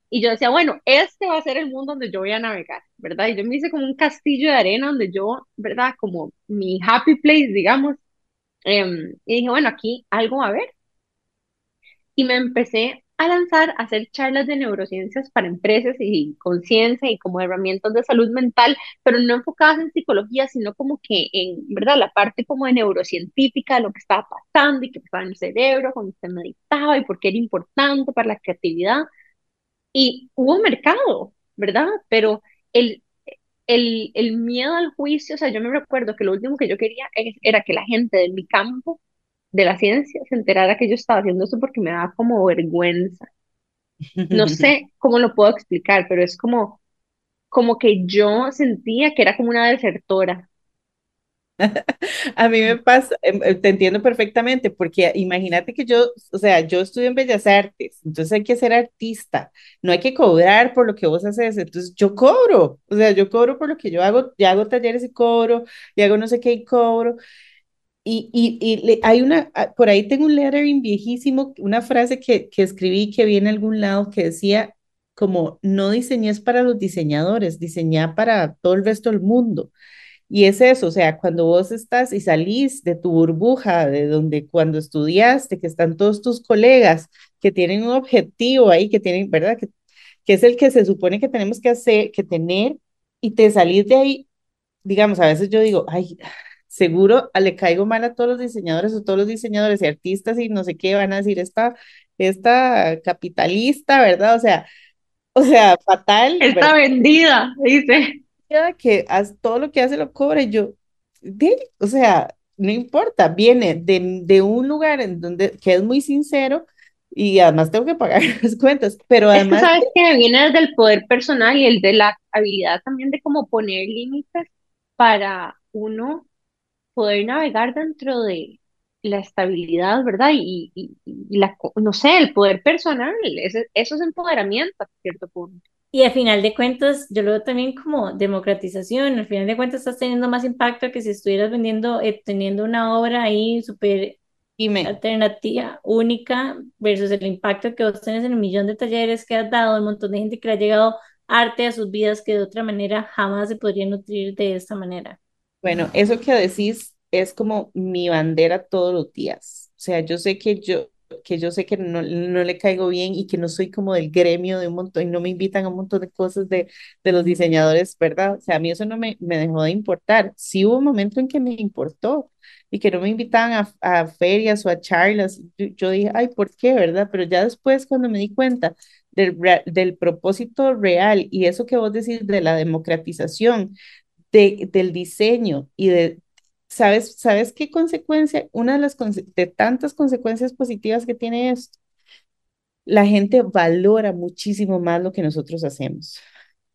y yo decía, bueno, este va a ser el mundo donde yo voy a navegar, ¿verdad? Y yo me hice como un castillo de arena donde yo, ¿verdad? Como mi happy place, digamos. Em, y dije, bueno, aquí algo va a haber. Y me empecé a lanzar a hacer charlas de neurociencias para empresas y conciencia y como herramientas de salud mental, pero no enfocadas en psicología, sino como que en, ¿verdad? La parte como de neurocientífica, lo que estaba pasando y qué pasaba en el cerebro cuando se meditaba y por qué era importante para la creatividad. Y hubo mercado, ¿verdad? Pero el, el, el miedo al juicio, o sea, yo me recuerdo que lo último que yo quería era que la gente de mi campo de la ciencia se enterara que yo estaba haciendo eso porque me daba como vergüenza. No sé cómo lo puedo explicar, pero es como, como que yo sentía que era como una desertora, A mí me pasa, em, eh, te entiendo perfectamente, porque imagínate que yo, o sea, yo estudio en Bellas Artes, entonces hay que ser artista, no hay que cobrar por lo que vos haces, entonces yo cobro, o sea, yo cobro por lo que yo hago, ya hago talleres y cobro, y hago no sé qué y cobro. Y, y, y hay una, ah, por ahí tengo un lettering viejísimo, una frase que, que escribí que viene a algún lado que decía como no diseñes para los diseñadores, diseñá para todo el resto del mundo. Y es eso, o sea, cuando vos estás y salís de tu burbuja, de donde cuando estudiaste, que están todos tus colegas que tienen un objetivo ahí, que tienen, ¿verdad? Que, que es el que se supone que tenemos que hacer, que tener, y te salís de ahí, digamos, a veces yo digo, ay, seguro le caigo mal a todos los diseñadores o todos los diseñadores y artistas y no sé qué van a decir esta, esta capitalista, ¿verdad? O sea, o sea, fatal. Está vendida, dice. Que todo lo que hace lo cobra y yo, o sea, no importa, viene de, de, un lugar en donde que es muy sincero y además tengo que pagar las cuentas, pero además... Es que sabes que viene desde el poder personal y el de la habilidad también de cómo poner límites para uno poder navegar dentro de la estabilidad, ¿verdad? Y, y, y la, no sé, el poder personal, eso, eso es empoderamiento a cierto punto. Y al final de cuentas, yo lo veo también como democratización. Al final de cuentas, estás teniendo más impacto que si estuvieras vendiendo, eh, teniendo una obra ahí súper alternativa, única, versus el impacto que vos tenés en un millón de talleres que has dado, un montón de gente que le ha llegado arte a sus vidas que de otra manera jamás se podría nutrir de esta manera. Bueno, eso que decís es como mi bandera todos los días. O sea, yo sé que yo, que yo sé que no, no le caigo bien y que no soy como del gremio de un montón y no me invitan a un montón de cosas de, de los diseñadores, ¿verdad? O sea, a mí eso no me, me dejó de importar. Sí hubo un momento en que me importó y que no me invitaban a, a ferias o a charlas. Yo, yo, dije, ay, ¿por qué, verdad? Pero ya después cuando me di cuenta del, del propósito real y eso que vos decís de la democratización, de, del diseño y de, ¿sabes, ¿sabes qué consecuencia? Una de las de tantas consecuencias positivas que tiene esto, la gente valora muchísimo más lo que nosotros hacemos.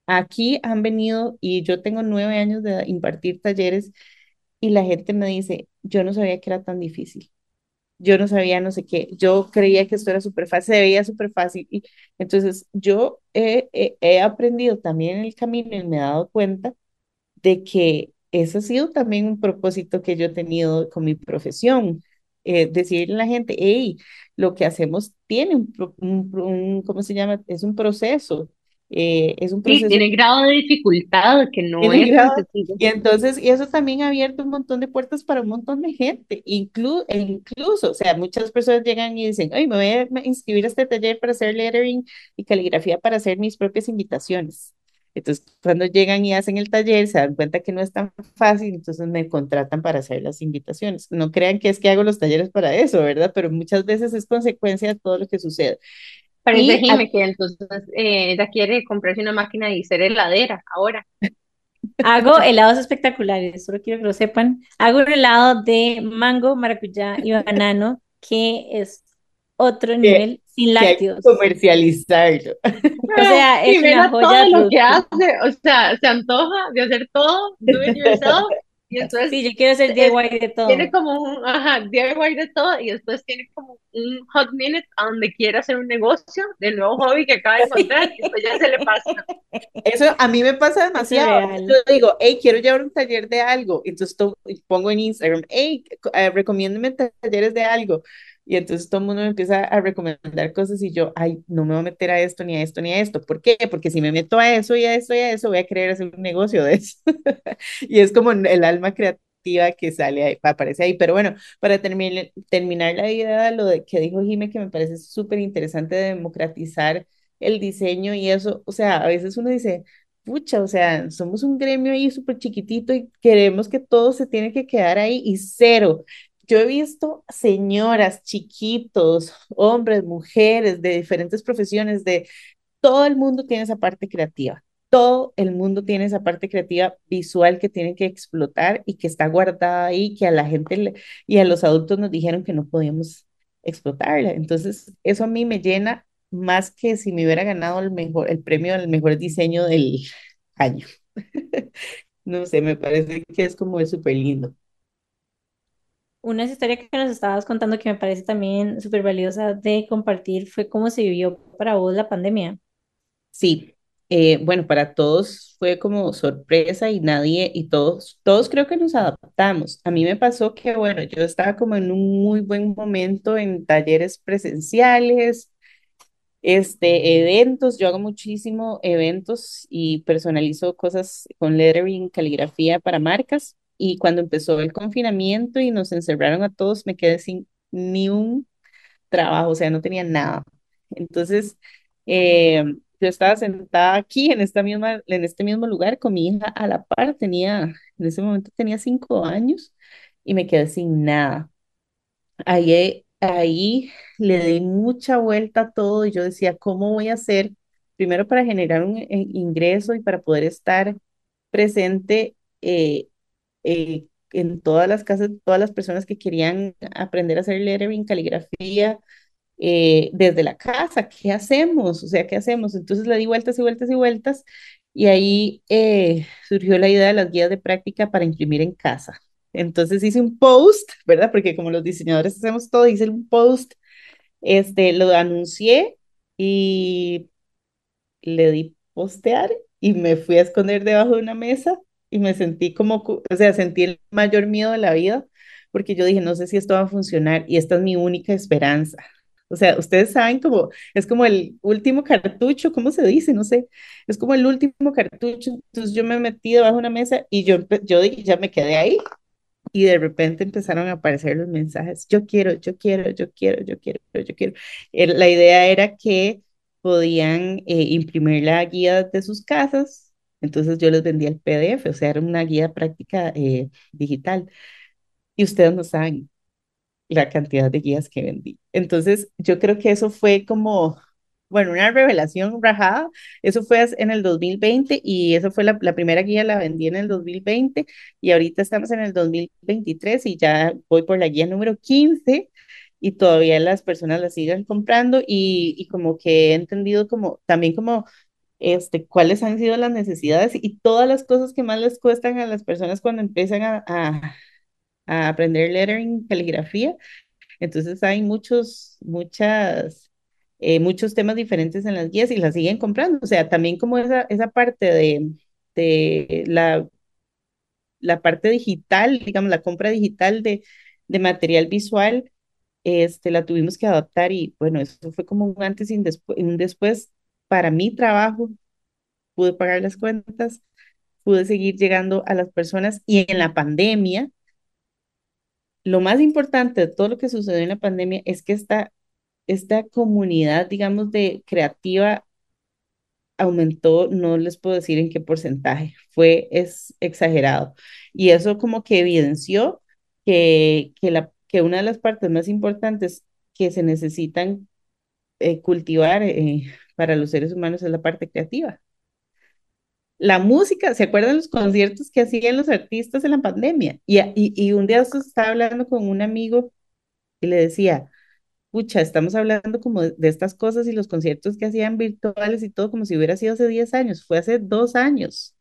Aquí han venido y yo tengo nueve años de impartir talleres y la gente me dice, yo no sabía que era tan difícil. Yo no sabía no sé qué, yo creía que esto era súper fácil, se veía súper fácil. Y entonces yo he, he, he aprendido también el camino y me he dado cuenta de que eso ha sido también un propósito que yo he tenido con mi profesión. Eh, decirle a la gente, hey, lo que hacemos tiene un, un, un ¿cómo se llama? Es un proceso. Eh, es un proceso. Sí, tiene grado de dificultad que no es grado, Y entonces, y eso también ha abierto un montón de puertas para un montón de gente, inclu, e incluso, o sea, muchas personas llegan y dicen, ay, me voy a inscribir a este taller para hacer lettering y caligrafía para hacer mis propias invitaciones. Entonces, cuando llegan y hacen el taller, se dan cuenta que no es tan fácil, entonces me contratan para hacer las invitaciones. No crean que es que hago los talleres para eso, ¿verdad? Pero muchas veces es consecuencia de todo lo que sucede. Parece Jimmy que entonces eh, ella quiere comprarse una máquina y ser heladera ahora. Hago helados espectaculares, solo quiero que lo sepan. Hago un helado de mango, maracuyá y banano, que es otro nivel sin lácteos. comercializarlo. O sea, es una joya. Todo lo que hace, o sea, se antoja de hacer todo, do it yourself. Y entonces, sí, yo quiero hacer DIY de todo. Tiene como un, ajá, DIY de todo y después tiene como un hot minute a donde quiere hacer un negocio del nuevo hobby que acaba de encontrar y después ya se le pasa. Eso a mí me pasa demasiado. Yo digo, hey, quiero llevar un taller de algo. Entonces pongo en Instagram, hey, uh, recomiéndeme talleres de algo. Y entonces todo el mundo me empieza a recomendar cosas y yo, ay, no me voy a meter a esto, ni a esto, ni a esto. ¿Por qué? Porque si me meto a eso y a esto y a eso, voy a querer hacer un negocio de eso. y es como el alma creativa que sale ahí, aparece ahí. Pero bueno, para terminar, terminar la idea, lo de que dijo Jime, que me parece súper interesante de democratizar el diseño y eso, o sea, a veces uno dice, pucha, o sea, somos un gremio ahí súper chiquitito y queremos que todo se tiene que quedar ahí y cero yo he visto señoras, chiquitos, hombres, mujeres de diferentes profesiones, de todo el mundo tiene esa parte creativa. Todo el mundo tiene esa parte creativa visual que tiene que explotar y que está guardada ahí, que a la gente y a los adultos nos dijeron que no podíamos explotarla. Entonces, eso a mí me llena más que si me hubiera ganado el mejor, el premio al mejor diseño del año. no sé, me parece que es como súper lindo. Una historia que nos estabas contando que me parece también súper valiosa de compartir fue cómo se vivió para vos la pandemia. Sí, eh, bueno, para todos fue como sorpresa y nadie, y todos, todos creo que nos adaptamos. A mí me pasó que, bueno, yo estaba como en un muy buen momento en talleres presenciales, Este, eventos, yo hago muchísimo eventos y personalizo cosas con lettering, caligrafía para marcas. Y cuando empezó el confinamiento y nos encerraron a todos, me quedé sin ni un trabajo, o sea, no tenía nada. Entonces, eh, yo estaba sentada aquí en esta misma, en este mismo lugar con mi hija a la par, tenía, en ese momento tenía cinco años y me quedé sin nada. Ahí, ahí le di mucha vuelta a todo y yo decía, ¿cómo voy a hacer? Primero para generar un eh, ingreso y para poder estar presente eh, eh, en todas las casas, todas las personas que querían aprender a hacer lettering, caligrafía, eh, desde la casa, ¿qué hacemos? O sea, ¿qué hacemos? Entonces le di vueltas y vueltas y vueltas y ahí eh, surgió la idea de las guías de práctica para imprimir en casa. Entonces hice un post, ¿verdad? Porque como los diseñadores hacemos todo, hice un post, este, lo anuncié y le di postear y me fui a esconder debajo de una mesa y me sentí como, o sea, sentí el mayor miedo de la vida porque yo dije, no sé si esto va a funcionar y esta es mi única esperanza. O sea, ustedes saben como, es como el último cartucho, ¿cómo se dice? No sé, es como el último cartucho. Entonces yo me metí debajo de una mesa y yo, yo ya me quedé ahí y de repente empezaron a aparecer los mensajes, yo quiero, yo quiero, yo quiero, yo quiero, yo quiero. La idea era que podían eh, imprimir la guía de sus casas, entonces yo les vendía el PDF, o sea, era una guía práctica eh, digital. Y ustedes no saben la cantidad de guías que vendí. Entonces, yo creo que eso fue como, bueno, una revelación rajada. Eso fue en el 2020 y eso fue la, la primera guía, la vendí en el 2020 y ahorita estamos en el 2023 y ya voy por la guía número 15 y todavía las personas la siguen comprando y, y como que he entendido como también como este, cuáles han sido las necesidades y todas las cosas que más les cuestan a las personas cuando empiezan a, a, a aprender lettering, caligrafía. Entonces hay muchos, muchas, eh, muchos temas diferentes en las guías y las siguen comprando. O sea, también como esa, esa parte de, de la, la parte digital, digamos, la compra digital de, de material visual, este, la tuvimos que adaptar y bueno, eso fue como un antes y un después, un después para mi trabajo. Pude pagar las cuentas, pude seguir llegando a las personas y en la pandemia, lo más importante de todo lo que sucedió en la pandemia es que esta, esta comunidad, digamos, de creativa aumentó, no les puedo decir en qué porcentaje, fue es exagerado. Y eso como que evidenció que, que, la, que una de las partes más importantes que se necesitan eh, cultivar eh, para los seres humanos es la parte creativa la música, ¿se acuerdan los conciertos que hacían los artistas en la pandemia? Y, y, y un día estaba hablando con un amigo y le decía, pucha, estamos hablando como de, de, estas cosas y los conciertos que hacían virtuales y todo como si hubiera sido hace 10 años, fue hace dos años.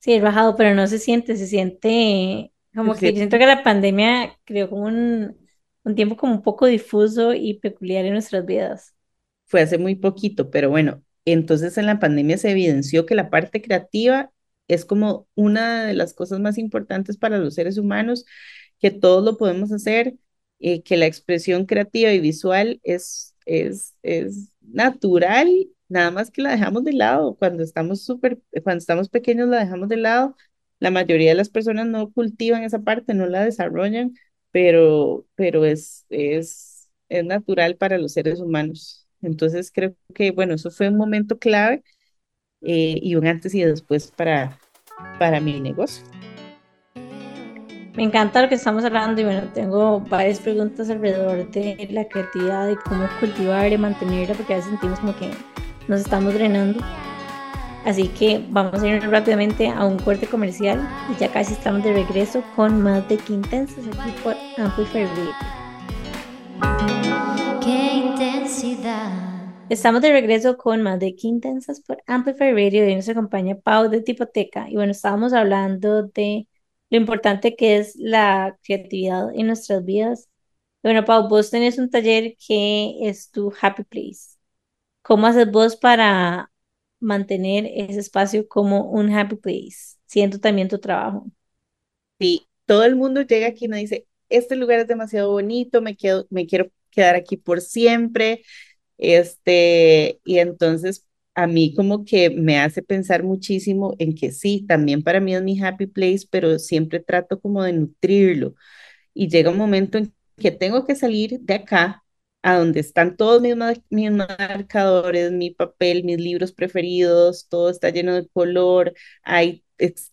Sí, bajado, pero no se siente, se siente como que yo siento que la pandemia creó como un, un tiempo como un poco difuso y peculiar en nuestras vidas. Fue hace muy poquito, pero bueno, entonces en la pandemia se evidenció que la parte creativa es como una de las cosas más importantes para los seres humanos, que todos lo podemos hacer, eh, que la expresión creativa y visual es, es, es natural, nada más que la dejamos de lado. Cuando estamos súper, cuando estamos pequeños la dejamos de lado. La mayoría de las personas no cultivan esa parte, no la desarrollan, pero, pero es, es, es natural para los seres humanos. Entonces creo que, bueno, eso fue un momento clave eh, y un antes y después para, para mi negocio. Me encanta lo que estamos hablando y bueno, tengo varias preguntas alrededor de la creatividad y cómo cultivarla mantenerla porque sentimos como que nos estamos drenando. Así que vamos a ir rápidamente a un corte comercial y ya casi estamos de regreso con más de Quintensas aquí por Amplify Radio. Intensidad. Estamos de regreso con más de Quintensas por Amplify Radio y nos acompaña Pau de Tipoteca. Y bueno, estábamos hablando de lo importante que es la creatividad en nuestras vidas. Y bueno, Pau, vos tenés un taller que es tu Happy Place. ¿Cómo haces vos para mantener ese espacio como un Happy Place, siendo también tu trabajo? Sí, todo el mundo llega aquí y me dice, este lugar es demasiado bonito, me, quedo, me quiero quedar aquí por siempre, Este, y entonces a mí como que me hace pensar muchísimo en que sí, también para mí es mi happy place, pero siempre trato como de nutrirlo. Y llega un momento en que tengo que salir de acá a donde están todos mis, mis marcadores, mi papel, mis libros preferidos, todo está lleno de color, hay,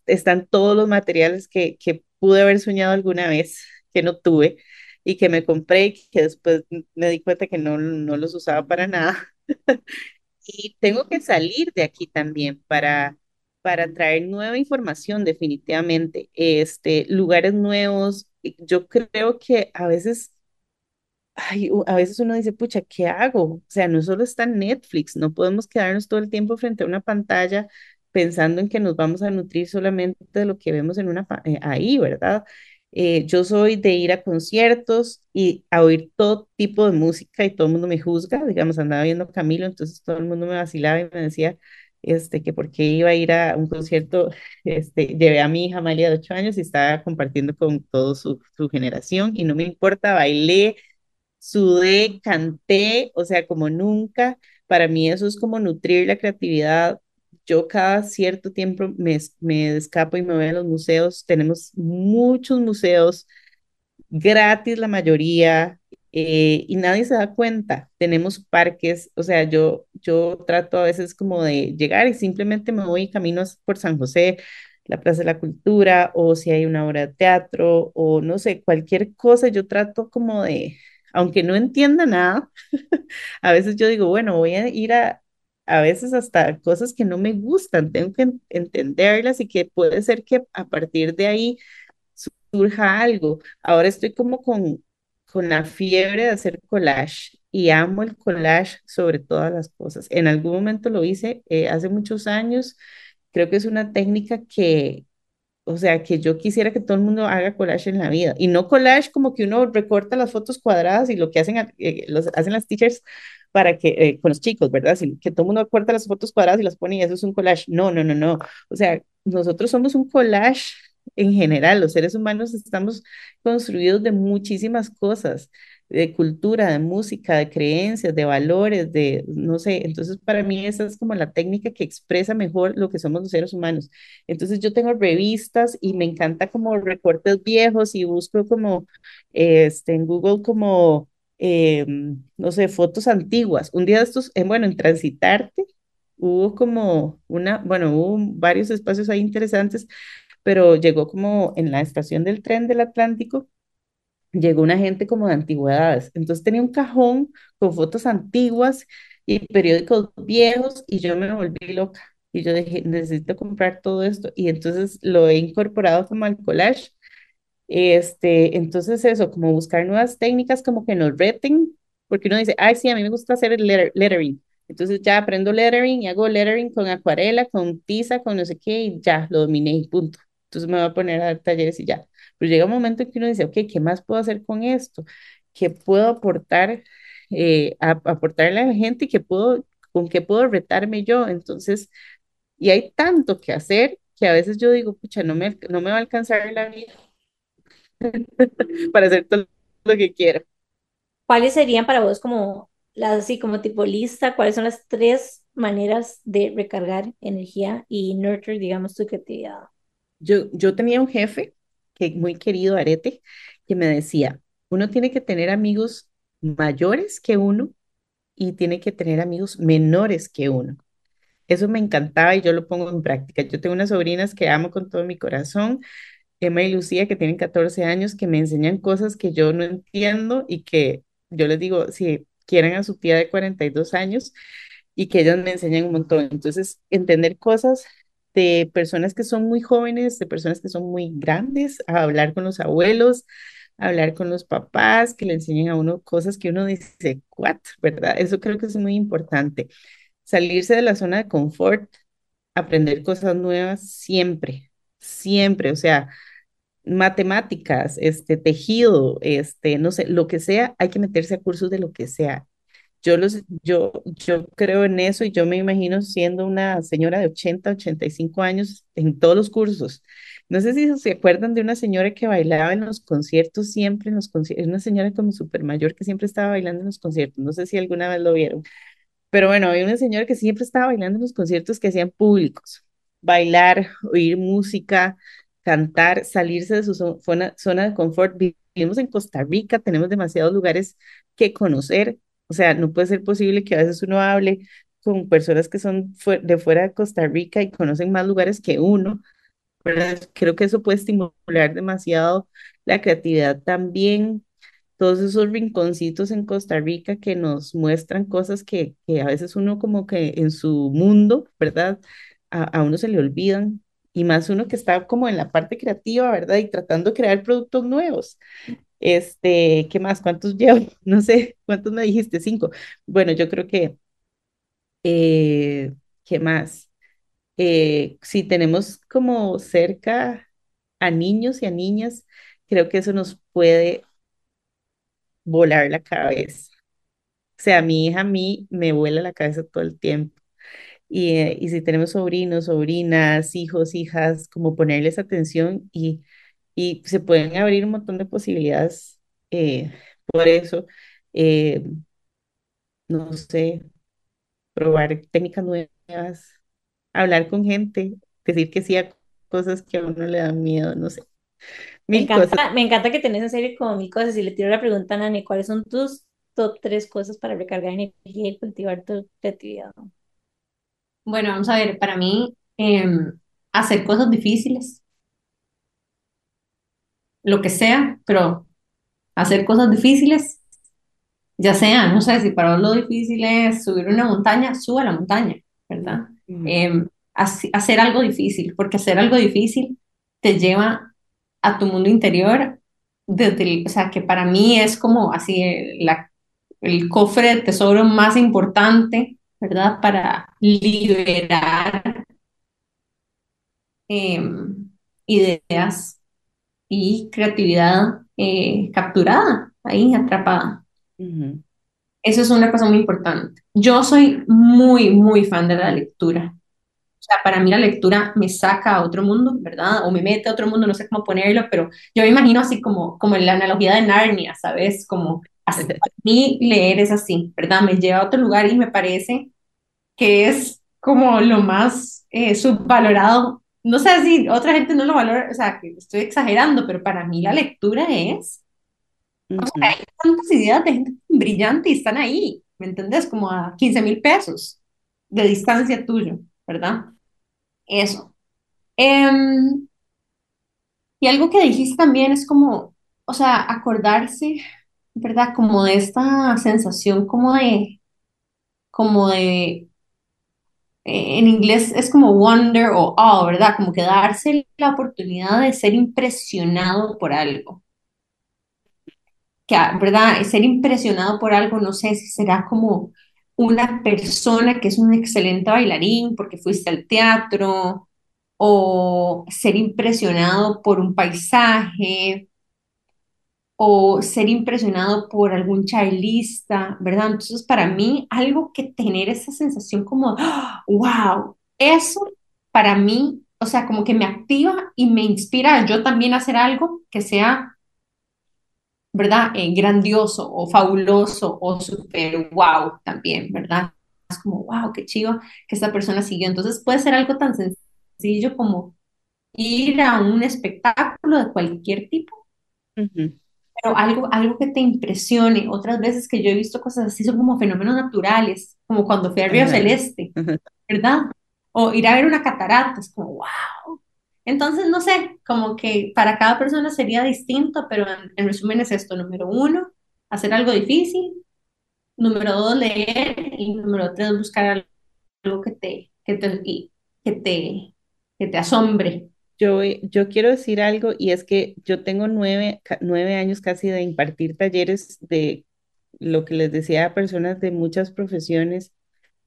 están todos los materiales que, que pude haber soñado alguna vez, que no tuve y que me compré y que después me di cuenta que no, no los usaba para nada. y tengo que salir de aquí también para, para traer nueva información definitivamente, este, lugares nuevos. Yo creo que a veces ay, a veces uno dice, pucha, ¿qué hago? O sea, no solo está Netflix, no podemos quedarnos todo el tiempo frente a una pantalla pensando en que nos vamos a nutrir solamente de lo que vemos en una eh, ahí, ¿verdad? Eh, yo soy de ir a conciertos y a oír todo tipo de música y todo el mundo me juzga, digamos, andaba viendo Camilo, entonces todo el mundo me vacilaba y me decía, este, que porque iba a ir a un concierto, este, llevé a mi hija Amalia de 8 años y estaba compartiendo con toda su, su generación y no me importa, bailé, sudé, canté, o sea, como nunca. Para mí eso es como nutrir la creatividad. Yo cada cierto tiempo me, me escapo y me voy a los museos. Tenemos muchos museos, gratis la mayoría, eh, y nadie se da cuenta. Tenemos parques, o sea, yo, yo trato a veces como de llegar y simplemente me voy caminos por San José, la Plaza de la Cultura, o si hay una obra de teatro, o no sé, cualquier cosa, yo trato como de, aunque no entienda nada, a veces yo digo, bueno, voy a ir a, a veces hasta cosas que no me gustan, tengo que entenderlas y que puede ser que a partir de ahí surja algo. Ahora estoy como con, con la fiebre de hacer collage y amo el collage sobre todas las cosas. En algún momento lo hice eh, hace muchos años. Creo que es una técnica que, o sea, que yo quisiera que todo el mundo haga collage en la vida. Y no collage como que uno recorta las fotos cuadradas y lo que hacen, eh, los, hacen las teachers para que, eh, con los chicos, ¿verdad? que todo el mundo recorta las fotos cuadradas y las pone y eso es un collage. No, no, no, no. O sea, nosotros somos un collage en general. Los seres humanos estamos construidos de muchísimas cosas de cultura, de música, de creencias, de valores, de, no sé, entonces para mí esa es como la técnica que expresa mejor lo que somos los seres humanos. Entonces yo tengo revistas y me encanta como recortes viejos y busco como este, en Google como, eh, no sé, fotos antiguas. Un día de estos, eh, bueno, en Transitarte hubo como una, bueno, hubo varios espacios ahí interesantes, pero llegó como en la estación del tren del Atlántico llegó una gente como de antigüedades. Entonces tenía un cajón con fotos antiguas y periódicos viejos y yo me volví loca. Y yo dije, necesito comprar todo esto. Y entonces lo he incorporado como al collage. Este, entonces eso, como buscar nuevas técnicas como que nos reten, porque uno dice, ay, sí, a mí me gusta hacer el lettering. Entonces ya aprendo lettering y hago lettering con acuarela, con tiza, con no sé qué, y ya lo dominé y punto. Entonces me voy a poner a dar talleres y ya. Pero llega un momento en que uno dice, ok, ¿qué más puedo hacer con esto? ¿Qué puedo aportar, eh, a, aportarle a la gente y qué puedo, con qué puedo retarme yo? Entonces, y hay tanto que hacer que a veces yo digo, pucha, no me, no me va a alcanzar la vida para hacer todo lo que quiero. ¿Cuáles serían para vos como, las, así como tipo lista, cuáles son las tres maneras de recargar energía y nurture, digamos, tu creatividad? Yo, yo tenía un jefe muy querido Arete, que me decía, uno tiene que tener amigos mayores que uno y tiene que tener amigos menores que uno. Eso me encantaba y yo lo pongo en práctica. Yo tengo unas sobrinas que amo con todo mi corazón, Emma y Lucía, que tienen 14 años, que me enseñan cosas que yo no entiendo y que yo les digo, si quieren a su tía de 42 años y que ellas me enseñan un montón. Entonces, entender cosas de personas que son muy jóvenes, de personas que son muy grandes, a hablar con los abuelos, a hablar con los papás, que le enseñen a uno cosas que uno dice, ¿what? ¿Verdad? Eso creo que es muy importante. Salirse de la zona de confort, aprender cosas nuevas siempre, siempre, o sea, matemáticas, este tejido, este, no sé, lo que sea, hay que meterse a cursos de lo que sea. Yo, los, yo, yo creo en eso y yo me imagino siendo una señora de 80, 85 años en todos los cursos. No sé si se acuerdan de una señora que bailaba en los conciertos siempre, en los conciertos, una señora como súper mayor que siempre estaba bailando en los conciertos. No sé si alguna vez lo vieron. Pero bueno, había una señora que siempre estaba bailando en los conciertos que hacían públicos. Bailar, oír música, cantar, salirse de su zona, zona de confort. Vivimos en Costa Rica, tenemos demasiados lugares que conocer. O sea, no puede ser posible que a veces uno hable con personas que son de fuera de Costa Rica y conocen más lugares que uno. Creo que eso puede estimular demasiado la creatividad también todos esos rinconcitos en Costa Rica que nos muestran cosas que, que a veces uno como que en su mundo, ¿verdad? A, a, uno se le olvidan y más uno que está como en la parte creativa, ¿verdad? Y tratando de crear productos nuevos. Este, ¿qué más? ¿Cuántos llevo? No sé, ¿cuántos me dijiste? Cinco. Bueno, yo creo que, eh, ¿qué más? Eh, si tenemos como cerca a niños y a niñas, creo que eso nos puede volar la cabeza. O sea, mi hija a mí me vuela la cabeza todo el tiempo. Y, eh, y si tenemos sobrinos, sobrinas, hijos, hijas, como ponerles atención y, y se pueden abrir un montón de posibilidades eh, por eso. Eh, no sé, probar técnicas nuevas, hablar con gente, decir que sí a cosas que a uno le dan miedo, no sé. Me Mil encanta, cosas. me encanta que tenés en serio como mil cosas y le tiro la pregunta a Nani, ¿cuáles son tus top tres cosas para recargar energía y cultivar tu creatividad? Bueno, vamos a ver, para mí, em, hacer cosas difíciles, lo que sea, pero hacer cosas difíciles, ya sea, no sé, si para vos lo difícil es subir una montaña, suba la montaña, ¿verdad? Ujú, Em, hacer algo difícil, porque hacer algo difícil te lleva a tu mundo interior, desde o sea, que para mí es como así el, la- el cofre de tesoro más importante, ¿verdad? Para liberar em, ideas y creatividad eh, capturada, ahí atrapada. Eso es una cosa muy importante. Yo soy muy, muy fan de la lectura. O sea, para mí la lectura me saca a otro mundo, ¿verdad? O me mete a otro mundo, no sé cómo ponerlo, pero yo me imagino así como, como en la analogía de Narnia, ¿sabes? Como así, para mí leer es así, ¿verdad? Me lleva a otro lugar y me parece que es como lo más eh, subvalorado. No sé si otra gente no lo valora, o sea, que estoy exagerando, pero para mí la lectura es, o sea, ujú, hay tantas ideas de gente brillante y están ahí, ¿me entendés? Como a quince mil pesos de distancia tuyo, ¿verdad? Eso. Em, y algo que dijiste también es como, o sea, acordarse, ¿verdad? Como de esta sensación como de, como de en inglés es como wonder o awe, ¿verdad? Como que darse la oportunidad de ser impresionado por algo. Que, ¿verdad? Ser impresionado por algo, no sé si será como una persona que es un excelente bailarín porque fuiste al teatro, o ser impresionado por un paisaje, o ser impresionado por algún charlista, ¿verdad? Entonces, para mí, algo que tener esa sensación como, wow, eso para mí, o sea, como que me activa y me inspira yo también a hacer algo que sea, ¿verdad? Eh, grandioso o fabuloso o super wow también, ¿verdad? Es como, wow, qué chido que esta persona siguió. Entonces, puede ser algo tan sencillo como ir a un espectáculo de cualquier tipo ujú. Pero algo, algo que te impresione. Otras veces que yo he visto cosas así son como fenómenos naturales, como cuando fui a Río Celeste. ¿verdad? O ir a ver una catarata, es como, wow. Entonces, no sé, como que para cada persona sería distinto, pero en, en resumen es esto, número uno, hacer algo difícil, número dos, leer, y número tres, buscar algo que te, que te, que te, que te asombre. Yo, yo quiero decir algo y es que yo tengo nueve, nueve años casi de impartir talleres de lo que les decía a personas de muchas profesiones,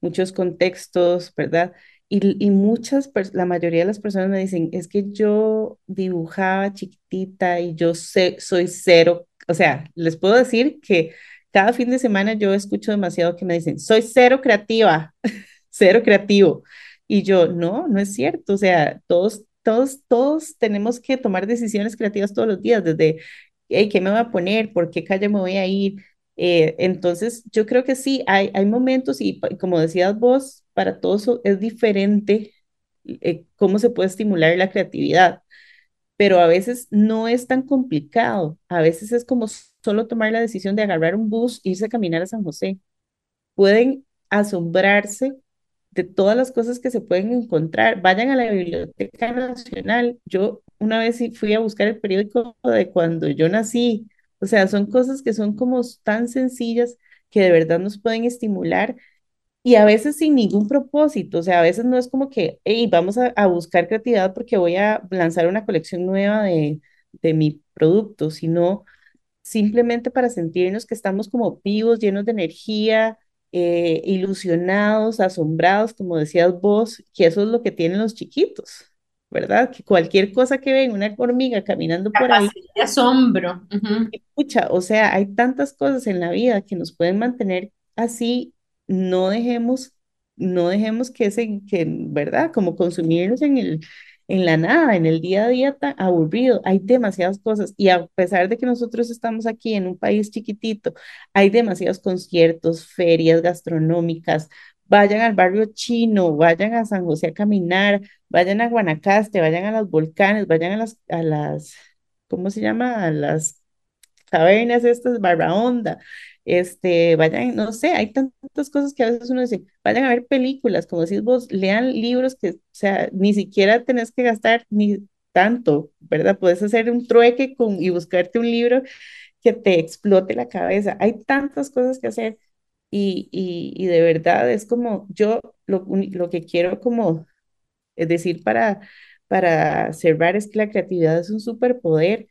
muchos contextos, ¿verdad? Y, y muchas, la mayoría de las personas me dicen, es que yo dibujaba chiquitita y yo sé, soy cero, o sea, les puedo decir que, cada fin de semana yo escucho demasiado que me dicen, soy cero creativa, cero creativo. Y yo, no, no es cierto. O sea, todos, todos, todos tenemos que tomar decisiones creativas todos los días, desde, hey, ¿qué me voy a poner? ¿Por qué calle me voy a ir? Eh, entonces, yo creo que sí, hay, hay momentos y como decías vos, para todos es diferente eh, cómo se puede estimular la creatividad, pero a veces no es tan complicado, a veces es como solo tomar la decisión de agarrar un bus, irse a caminar a San José. Pueden asombrarse de todas las cosas que se pueden encontrar. Vayan a la Biblioteca Nacional. Yo una vez fui a buscar el periódico de cuando yo nací. O sea, son cosas que son como tan sencillas que de verdad nos pueden estimular y a veces sin ningún propósito, o sea, a veces no es como que, hey, vamos a, buscar creatividad porque voy a lanzar una colección nueva de, de mi producto, sino simplemente para sentirnos que estamos como vivos, llenos de energía, eh, ilusionados, asombrados, como decías vos, que eso es lo que tienen los chiquitos, ¿verdad? Que cualquier cosa que ven, una hormiga caminando por ahí. De asombro. Escucha, o sea, hay tantas cosas en la vida que nos pueden mantener así no dejemos, no dejemos que ese, que, ¿verdad? Como consumirnos en el, en la nada, en el día a día tan aburrido. Hay demasiadas cosas y a pesar de que nosotros estamos aquí en un país chiquitito, hay demasiados conciertos, ferias gastronómicas. Vayan al barrio chino, vayan a San José a caminar, vayan a Guanacaste, vayan a los volcanes, vayan a las, a las, ¿cómo se llama? A las cavernas estas, Barra Honda este, vayan, no sé, hay tantas cosas que a veces uno dice, vayan a ver películas, como decís vos, lean libros que, o sea, ni siquiera tenés que gastar ni tanto, ¿verdad? Puedes hacer un trueque con, y buscarte un libro que te explote la cabeza. Hay tantas cosas que hacer y, y, y de verdad es como, yo lo, lo que quiero como es decir para, para cerrar es que la creatividad es un superpoder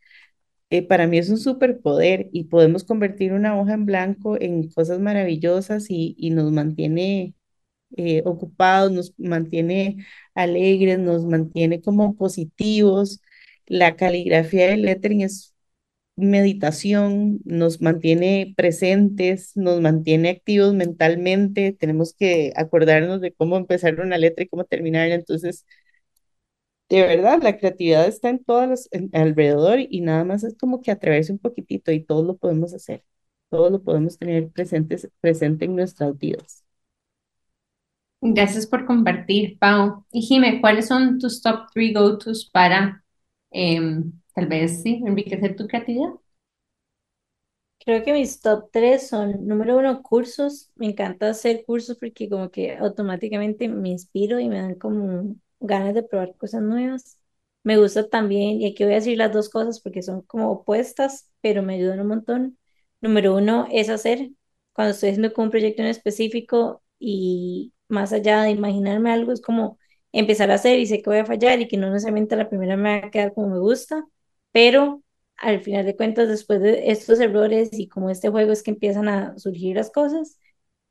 eh, para mí es un superpoder y podemos convertir una hoja en blanco en cosas maravillosas y, y nos mantiene eh, ocupados, nos mantiene alegres, nos mantiene como positivos. La caligrafía del lettering es meditación, nos mantiene presentes, nos mantiene activos mentalmente. Tenemos que acordarnos de cómo empezar una letra y cómo terminarla. Entonces, de verdad, la creatividad está en todas las, alrededor y nada más es como que atreverse un poquitito y todo lo podemos hacer, todo lo podemos tener presentes, presente en nuestras vidas. Gracias por compartir, Pau. Y Jime, ¿cuáles son tus top three go-tos para em, tal vez sí, enriquecer tu creatividad? Creo que mis top tres son, número uno, cursos. Me encanta hacer cursos porque como que automáticamente me inspiro y me dan como ganas de probar cosas nuevas. Me gusta también, y aquí voy a decir las dos cosas porque son como opuestas, pero me ayudan un montón. Número uno es hacer, cuando estoy haciendo como un proyecto en específico y más allá de imaginarme algo, es como empezar a hacer y sé que voy a fallar y que no necesariamente la primera me va a quedar como me gusta, pero al final de cuentas, después de estos errores y como este juego es que empiezan a surgir las cosas.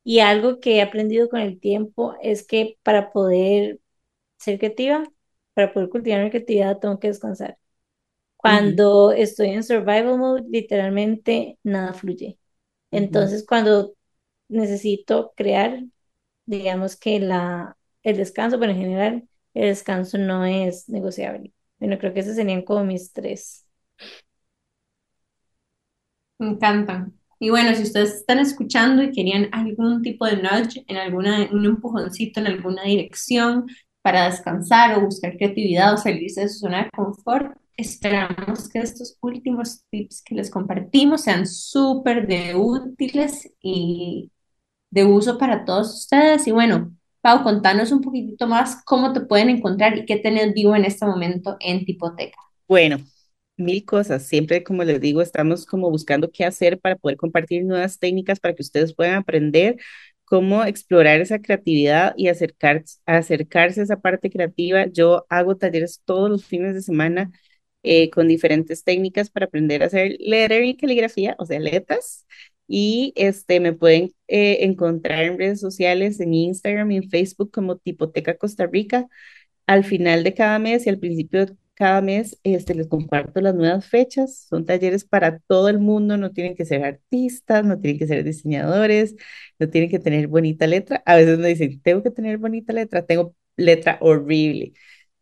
Y algo que he aprendido con el tiempo es que para poder ser creativa, para poder cultivar mi creatividad tengo que descansar. Cuando estoy en survival mode, literalmente nada fluye. Entonces, cuando necesito crear, digamos que la, el descanso, pero en general, el descanso no es negociable. Bueno, creo que esos serían como mis tres. Me encantan. Y bueno, si ustedes están escuchando y querían algún tipo de nudge, en alguna, un empujoncito en alguna dirección, para descansar o buscar creatividad o salirse de su zona de confort, esperamos que estos últimos tips que les compartimos sean súper de útiles y de uso para todos ustedes. Y bueno, Pau, contanos un poquitito más cómo te pueden encontrar y qué tenés vivo en este momento en Tipoteca. Bueno, mil cosas. Siempre, como les digo, estamos como buscando qué hacer para poder compartir nuevas técnicas para que ustedes puedan aprender cómo explorar esa creatividad y acercar, acercarse a esa parte creativa. Yo hago talleres todos los fines de semana eh, con diferentes técnicas para aprender a hacer lettering y caligrafía, o sea, letras. Y este, me pueden eh, encontrar en redes sociales, en Instagram y en Facebook como Tipoteca Costa Rica. Al final de cada mes y al principio cada mes este, les comparto las nuevas fechas. Son talleres para todo el mundo, no tienen que ser artistas, no tienen que ser diseñadores, no tienen que tener bonita letra. A veces me dicen, tengo que tener bonita letra, tengo letra horrible.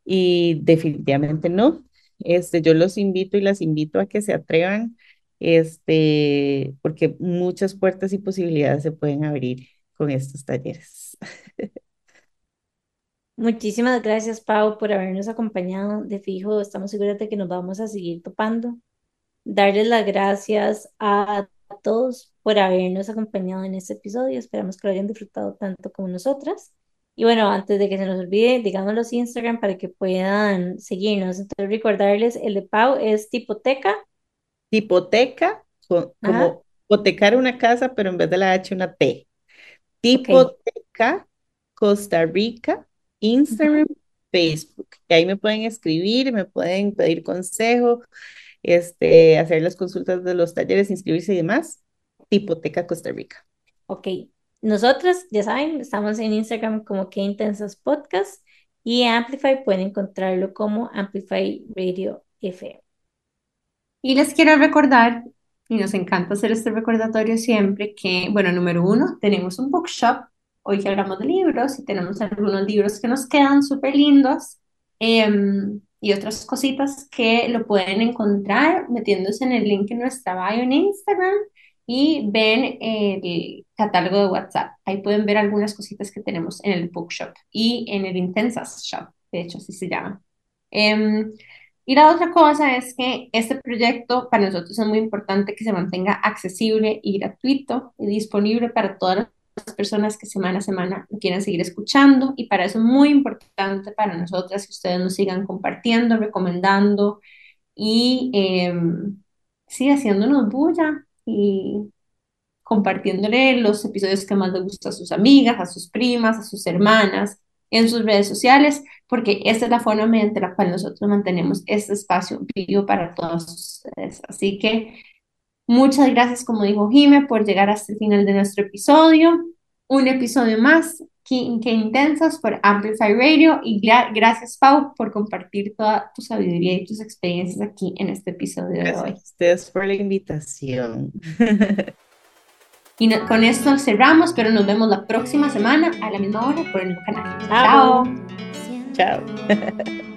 Y definitivamente no. Este, yo los invito y las invito a que se atrevan, este, porque muchas puertas y posibilidades se pueden abrir con estos talleres. Muchísimas gracias, Pau, por habernos acompañado. De fijo, estamos seguros de que nos vamos a seguir topando. Darles las gracias a todos por habernos acompañado en este episodio. Esperamos que lo hayan disfrutado tanto como nosotras. Y bueno, antes de que se nos olvide, digamos los Instagram para que puedan seguirnos. Entonces, recordarles, el de Pau es tipoteca. Tipoteca, como hipotecar una casa, pero en vez de la H, una T. Tipoteca, Costa Rica Instagram, Facebook. Y ahí me pueden escribir, me pueden pedir consejo, este, hacer las consultas de los talleres, inscribirse y demás. Hipoteca Costa Rica. Ok. Nosotros, ya saben, estamos en Instagram como que intensas podcast y Amplify pueden encontrarlo como Amplify Radio FM. Y les quiero recordar, y nos encanta hacer este recordatorio siempre, que, bueno, número uno, tenemos un bookshop hoy que hablamos de libros y tenemos algunos libros que nos quedan súper lindos em, y otras cositas que lo pueden encontrar metiéndose en el link en nuestra bio en Instagram y ven el catálogo de WhatsApp. Ahí pueden ver algunas cositas que tenemos en el bookshop y en el Intensas Shop, de hecho así se llama. Em, y la otra cosa es que este proyecto para nosotros es muy importante que se mantenga accesible y gratuito y disponible para todas las las personas que semana a semana lo quieran seguir escuchando y para eso es muy importante para nosotras que ustedes nos sigan compartiendo, recomendando y eh, sí, haciéndonos bulla y compartiéndole los episodios que más les gusta a sus amigas, a sus primas, a sus hermanas en sus redes sociales, porque esta es la forma mediante la cual nosotros mantenemos este espacio vivo para todos ustedes. Así que Muchas gracias, como dijo Jime, por llegar hasta el final de nuestro episodio. Un episodio más, que, que intensas por Amplify Radio. Y gracias, Pau, por compartir toda tu sabiduría y tus experiencias aquí en este episodio de hoy. Gracias a ustedes por la invitación. Y con esto cerramos, pero nos vemos la próxima semana a la misma hora por el canal. Chao. Chao.